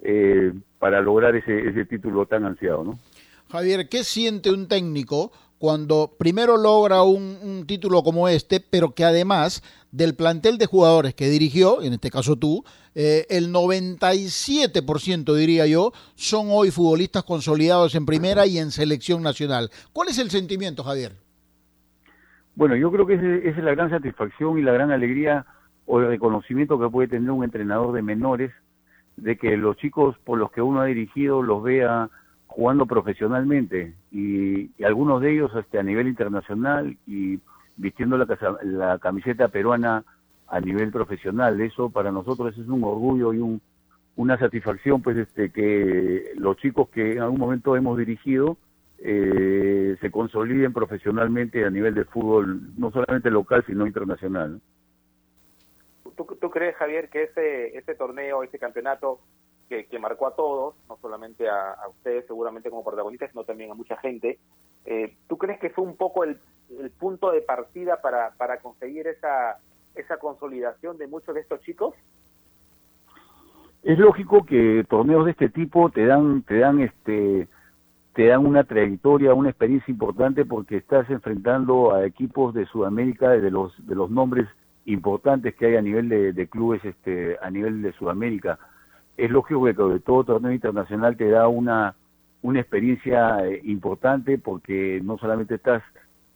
eh, para lograr ese, ese título tan ansiado, ¿no? Javier, ¿qué siente un técnico cuando primero logra un, título como este, pero que además del plantel de jugadores que dirigió, en este caso tú, eh, el 97% diría yo, son hoy futbolistas consolidados en primera y en selección nacional. ¿Cuál es el sentimiento, Javier? Bueno, yo creo que esa es la gran satisfacción y la gran alegría o el reconocimiento que puede tener un entrenador de menores de que los chicos por los que uno ha dirigido los vea jugando profesionalmente y, algunos de ellos hasta a nivel internacional y vistiendo la, la, camiseta peruana a nivel profesional. Eso para nosotros es un orgullo y un, una satisfacción, pues, este, que los chicos que en algún momento hemos dirigido eh, se consoliden profesionalmente a nivel de fútbol, no solamente local, sino internacional. ¿Tú, ¿Tú, crees, Javier, que ese, ese torneo, ese campeonato que, marcó a todos, no solamente a, a, ustedes seguramente como protagonistas, sino también a mucha gente, eh, ¿tú crees que fue un poco el, punto de partida para, para conseguir esa, esa consolidación de muchos de estos chicos? Es lógico que torneos de este tipo te dan, te dan este te dan una trayectoria, una experiencia importante porque estás enfrentando a equipos de Sudamérica, de los, de los nombres importantes que hay a nivel de, de clubes este, a nivel de Sudamérica. Es lógico que todo torneo internacional te da una, una experiencia eh, importante porque no solamente estás,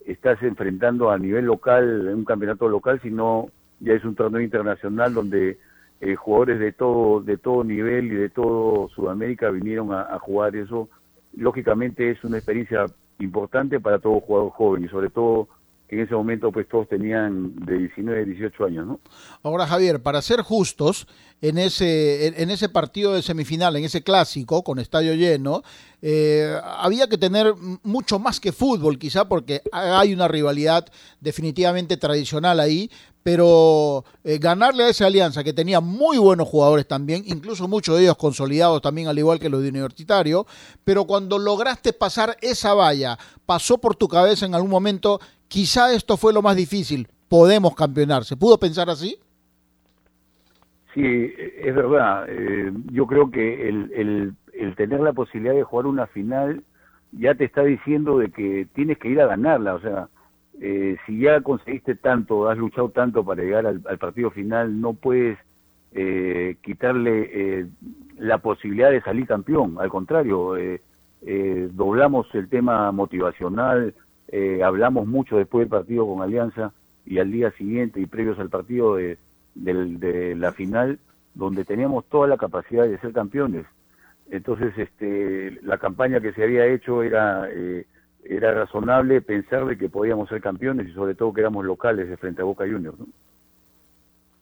estás enfrentando a nivel local, un campeonato local, sino ya es un torneo internacional donde eh, jugadores de todo, de todo nivel y de todo Sudamérica vinieron a, a jugar. Eso lógicamente es una experiencia importante para todo jugador joven y sobre todo en ese momento pues todos tenían de 19 18 años, ¿no? Ahora Javier, para ser justos, en ese en ese partido de semifinal, en ese clásico con estadio lleno, eh, había que tener mucho más que fútbol, quizá porque hay una rivalidad definitivamente tradicional ahí, pero eh, ganarle a esa alianza que tenía muy buenos jugadores también, incluso muchos de ellos consolidados también al igual que los de Universitario, pero cuando lograste pasar esa valla, pasó por tu cabeza en algún momento, quizá esto fue lo más difícil, podemos campeonar, ¿se pudo pensar así? Sí, es verdad, eh, yo creo que el, el, el tener la posibilidad de jugar una final ya te está diciendo de que tienes que ir a ganarla, o sea, eh, si ya conseguiste tanto, has luchado tanto para llegar al, partido final, no puedes eh, quitarle eh, la posibilidad de salir campeón. Al contrario, doblamos el tema motivacional, eh, hablamos mucho después del partido con Alianza y al día siguiente y previos al partido de, de, de la final, donde teníamos toda la capacidad de ser campeones. Entonces, este, la campaña que se había hecho era eh, era razonable pensar de que podíamos ser campeones y sobre todo que éramos locales de frente a Boca Juniors. ¿no?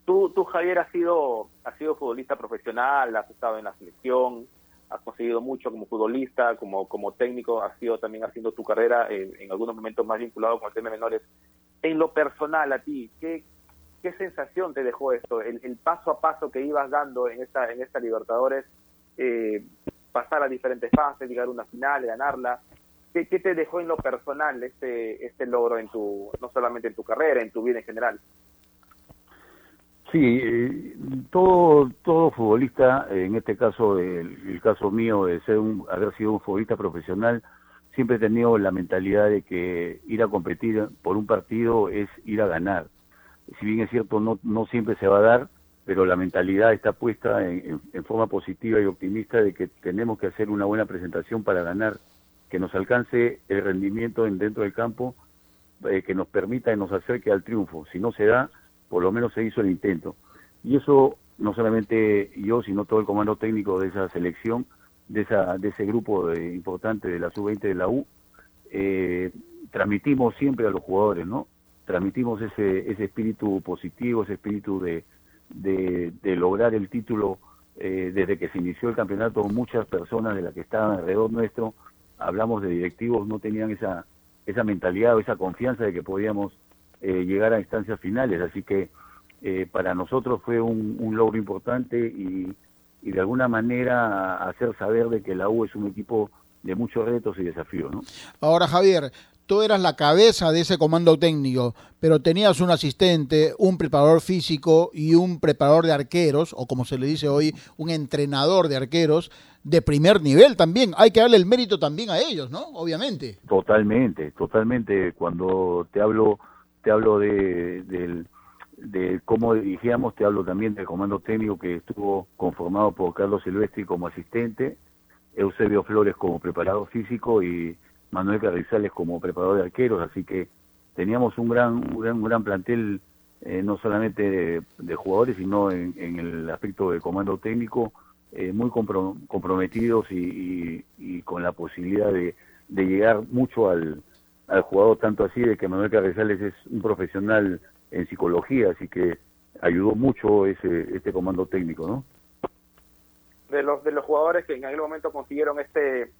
Tú, tú, Javier, has sido, has sido futbolista profesional, has estado en la selección, has conseguido mucho como futbolista, como, como técnico, has sido también haciendo tu carrera en, algunos momentos más vinculado con el tema menores. En lo personal, a ti, ¿qué, qué sensación te dejó esto? El, el paso a paso que ibas dando en esta, en esta Libertadores, eh, pasar a diferentes fases, llegar a una final, ganarla. ¿Qué, ¿Qué, te dejó en lo personal este, este logro en tu, no solamente en tu carrera, en tu vida en general? Sí, eh, todo todo futbolista, en este caso el, caso mío de ser un, haber sido un futbolista profesional, siempre he tenido la mentalidad de que ir a competir por un partido es ir a ganar. Si bien es cierto, no no siempre se va a dar, pero la mentalidad está puesta en, en, forma positiva y optimista de que tenemos que hacer una buena presentación para ganar que nos alcance el rendimiento en, dentro del campo eh, que nos permita y nos acerque al triunfo. Si no se da, por lo menos se hizo el intento. Y eso no solamente yo, sino todo el comando técnico de esa selección, de, esa, de ese grupo de, importante de la sub-20 de la U, eh, transmitimos siempre a los jugadores, ¿no? Transmitimos ese, ese espíritu positivo, ese espíritu de, de, lograr el título eh, desde que se inició el campeonato. Muchas personas de las que estaban alrededor nuestro, hablamos de directivos, no tenían esa, esa mentalidad o esa confianza de que podíamos eh, llegar a instancias finales. Así que eh, para nosotros fue un, un logro importante y, y de alguna manera hacer saber de que la U es un equipo de muchos retos y desafíos. ¿no? Ahora, Javier, tú eras la cabeza de ese comando técnico, pero tenías un asistente, un preparador físico y un preparador de arqueros, o como se le dice hoy, un entrenador de arqueros de primer nivel también. Hay que darle el mérito también a ellos, ¿no? Obviamente. Totalmente, totalmente. Cuando te hablo, te hablo de, del de cómo dirigíamos, te hablo también del comando técnico que estuvo conformado por Carlos Silvestri como asistente, Eusebio Flores como preparador físico y Manuel Carrizales como preparador de arqueros, así que teníamos un gran, un gran, plantel eh, no solamente de, jugadores, sino en, el aspecto del comando técnico, eh, muy comprometidos y, con la posibilidad de, llegar mucho al, al jugador, tanto así de que Manuel Carrizales es un profesional en psicología, así que ayudó mucho ese este comando técnico, ¿no? De los de los jugadores que en aquel momento consiguieron este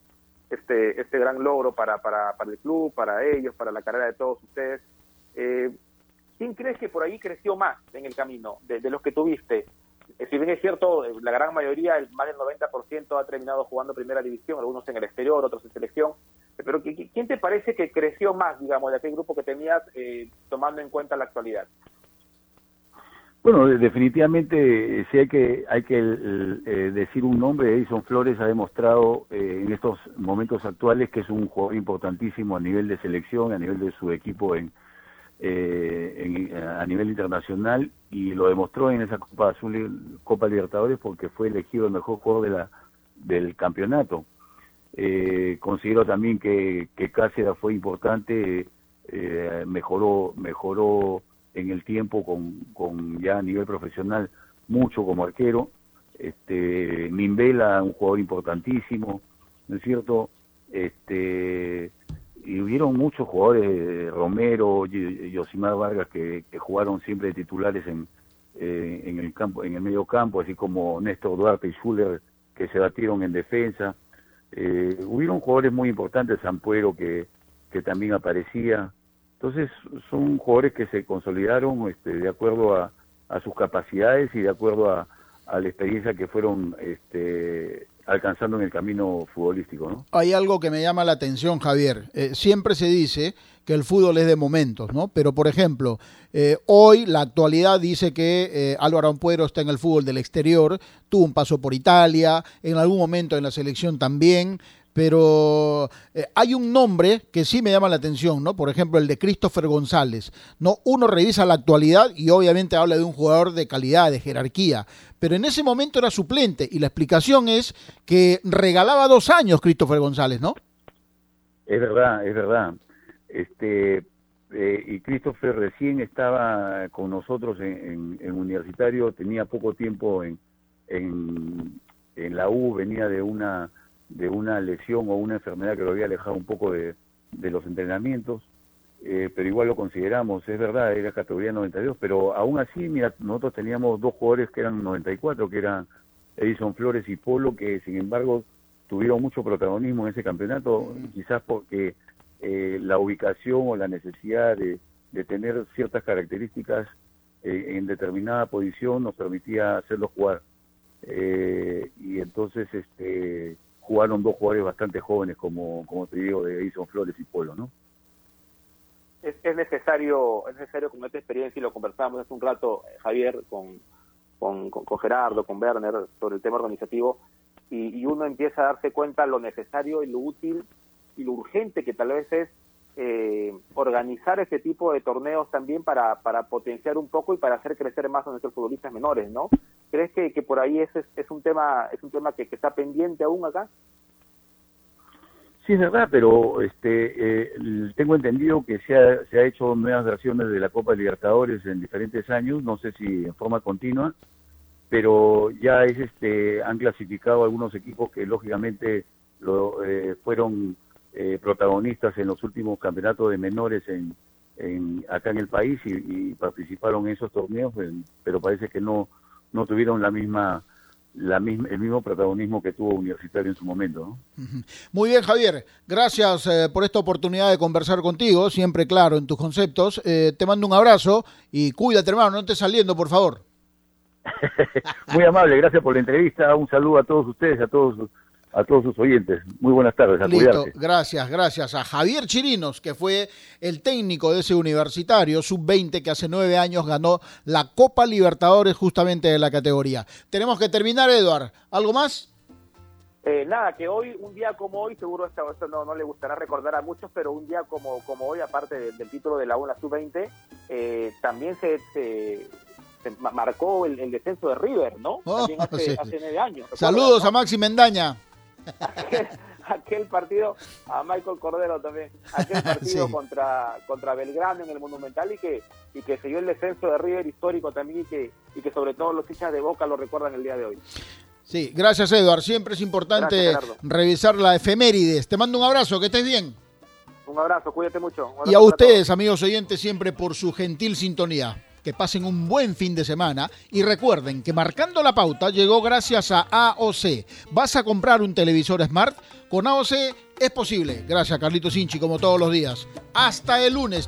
este este gran logro para para, para el club, para ellos, para la carrera de todos ustedes. Eh, ¿Quién crees que por ahí creció más en el camino de, los que tuviste? Eh, si bien es cierto, eh, la gran mayoría, el, más del 90% ha terminado jugando primera división, algunos en el exterior, otros en selección. Pero ¿quién te parece que creció más, digamos, de aquel grupo que tenías, eh, tomando en cuenta la actualidad? Bueno, definitivamente sí hay que hay que eh, decir un nombre. Edison Flores ha demostrado eh, en estos momentos actuales que es un jugador importantísimo a nivel de selección, a nivel de su equipo en, a nivel internacional y lo demostró en esa Copa Azul, Copa Libertadores porque fue elegido el mejor jugador de la del campeonato. Eh, considero también que, que Cáceres fue importante, eh, mejoró, mejoró en el tiempo con, ya a nivel profesional mucho como arquero. Este, Mimbela, un jugador importantísimo, ¿no es cierto? Este, y hubieron muchos jugadores, Romero, Yosimar Vargas, que, que jugaron siempre titulares en, eh, en el campo, en el medio campo, así como Néstor Duarte y Schuller, que se batieron en defensa. Eh, hubieron jugadores muy importantes, Sampuero que, que también aparecía. Entonces son jugadores que se consolidaron este, de acuerdo a, a sus capacidades y de acuerdo a, a la experiencia que fueron este, alcanzando en el camino futbolístico. ¿no? Hay algo que me llama la atención, Javier. Eh, siempre se dice que el fútbol es de momentos, ¿no? Pero, por ejemplo, eh, hoy la actualidad dice que eh, Álvaro Ampuero está en el fútbol del exterior, tuvo un paso por Italia, en algún momento en la selección también, pero eh, hay un nombre que sí me llama la atención, ¿no? Por ejemplo, el de Christopher González. No, uno revisa la actualidad y obviamente habla de un jugador de calidad, de jerarquía, pero en ese momento era suplente y la explicación es que regalaba dos años Christopher González, ¿no? Es verdad, es verdad. Este eh, y Christopher recién estaba con nosotros en, universitario, tenía poco tiempo en, en, en la U, venía de una de una lesión o una enfermedad que lo había alejado un poco de, los entrenamientos, eh, pero igual lo consideramos, es verdad, era categoría 92, pero aún así, mira, nosotros teníamos dos jugadores que eran 94, que eran Edison Flores y Polo, que sin embargo tuvieron mucho protagonismo en ese campeonato, quizás porque eh, la ubicación o la necesidad de, de tener ciertas características eh, en determinada posición nos permitía hacerlos jugar. y entonces, este jugaron dos jugadores bastante jóvenes, como, como te digo, de Edison Flores y Polo, ¿no? Es, es, necesario, es necesario con esta experiencia, y lo conversábamos hace un rato, eh, Javier, con, con, con, Gerardo, con Werner, sobre el tema organizativo, y, y, uno empieza a darse cuenta lo necesario y lo útil y lo urgente que tal vez es eh, organizar ese tipo de torneos también para, para potenciar un poco y para hacer crecer más a nuestros futbolistas menores, ¿no? ¿Crees que, por ahí es, es, un tema es un tema que, está pendiente aún acá? Sí, es verdad, pero este, eh, tengo entendido que se ha, hecho nuevas versiones de la Copa Libertadores en diferentes años, no sé si en forma continua, pero ya es este han clasificado algunos equipos que lógicamente lo, eh, fueron eh, protagonistas en los últimos campeonatos de menores en, en acá en el país y, participaron en esos torneos, pero parece que no no tuvieron la misma la misma, el mismo protagonismo que tuvo Universitario en su momento. Muy bien, Javier. Gracias eh, por esta oportunidad de conversar contigo, siempre claro en tus conceptos. Eh, te mando un abrazo y cuídate, hermano, no estés saliendo, por favor. <laughs> Muy amable, gracias por la entrevista. Un saludo a todos ustedes, a todos a todos sus oyentes. Muy buenas tardes, a Listo, gracias, gracias a Javier Chirinos, que fue el técnico de ese universitario sub-20 que hace nueve años ganó la Copa Libertadores justamente de la categoría. Tenemos que terminar, Eduard. ¿Algo más? Eh, nada, que hoy, un día como hoy, seguro esto, no, no, le gustará recordar a muchos, pero un día como, como hoy, aparte del, título de la UNA sub-20, eh, también se, se, marcó el, descenso de River, ¿no? Oh, también hace, <laughs> hace nueve años. Saludos a Maxi Mendaña. Aquel, partido, a Michael Cordero también, aquel <laughs> partido contra, contra Belgrano en el Monumental y que, y que se dio el descenso de River histórico también y que, y que sobre todo los hinchas de Boca lo recuerdan el día de hoy. Sí, gracias Eduard, siempre es importante revisar la efemérides. Te mando un abrazo, que estés bien. Un abrazo, cuídate mucho. y a ustedes, amigos oyentes, siempre por su gentil sintonía que pasen un buen fin de semana y recuerden que marcando la pauta llegó gracias a AOC. ¿Vas a comprar un televisor smart? Con AOC es posible. Gracias Carlitos Inchi como todos los días. Hasta el lunes.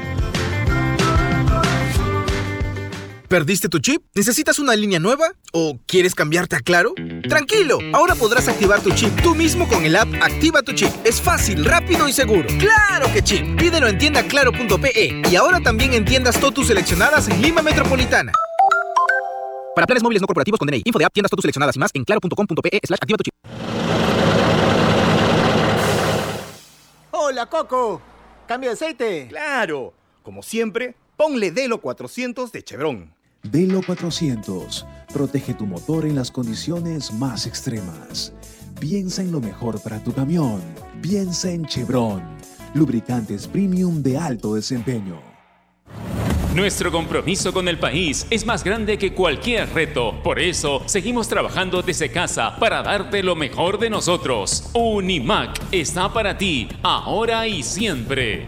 ¿Perdiste tu chip? ¿Necesitas una línea nueva? ¿O quieres cambiarte a Claro? Tranquilo, ahora podrás activar tu chip tú mismo con el app Activa tu chip. Es fácil, rápido y seguro. ¡Claro que chip! Pídelo en tiendaclaro.pe y ahora también en tiendas Totus seleccionadas en Lima Metropolitana. Para planes móviles no corporativos con DNI, info de app, tiendas Totus seleccionadas y más en claro.com.pe slash activa tu chip. Hola, Coco. ¿Cambio de aceite? Claro. Como siempre, ponle Delo 400 de Chevron. Velo 400. Protege tu motor en las condiciones más extremas. Piensa en lo mejor para tu camión. Piensa en Chevron. Lubricantes premium de alto desempeño. Nuestro compromiso con el país es más grande que cualquier reto. Por eso, seguimos trabajando desde casa para darte lo mejor de nosotros. Unimac está para ti, ahora y siempre.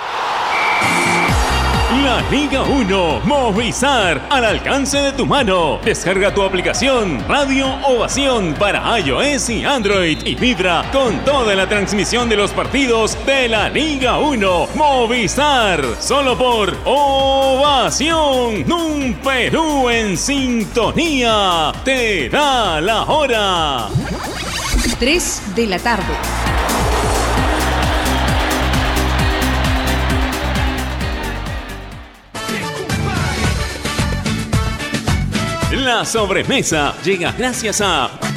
La Liga 1 Movistar al alcance de tu mano. Descarga tu aplicación Radio Ovación para iOS y Android y vibra con toda la transmisión de los partidos de la Liga 1 Movistar. Solo por Ovación. Un Perú en sintonía. Te da la hora. 3 de la tarde. La sobremesa llega gracias a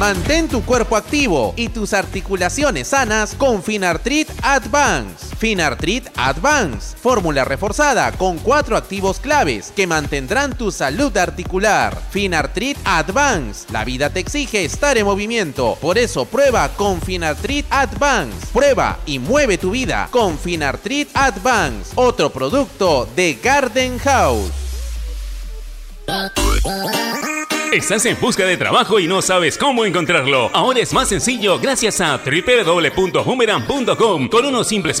Mantén tu cuerpo activo y tus articulaciones sanas con Finartrit Advance. Finartrit Advance, fórmula reforzada con cuatro activos claves que mantendrán tu salud articular. Finartrit Advance, la vida te exige estar en movimiento, por eso prueba con Finartrit Advance. Prueba y mueve tu vida con Finartrit Advance, otro producto de Garden House. Estás en busca de trabajo y no sabes cómo encontrarlo. Ahora es más sencillo gracias a www.boomerang.com con unos simples pasos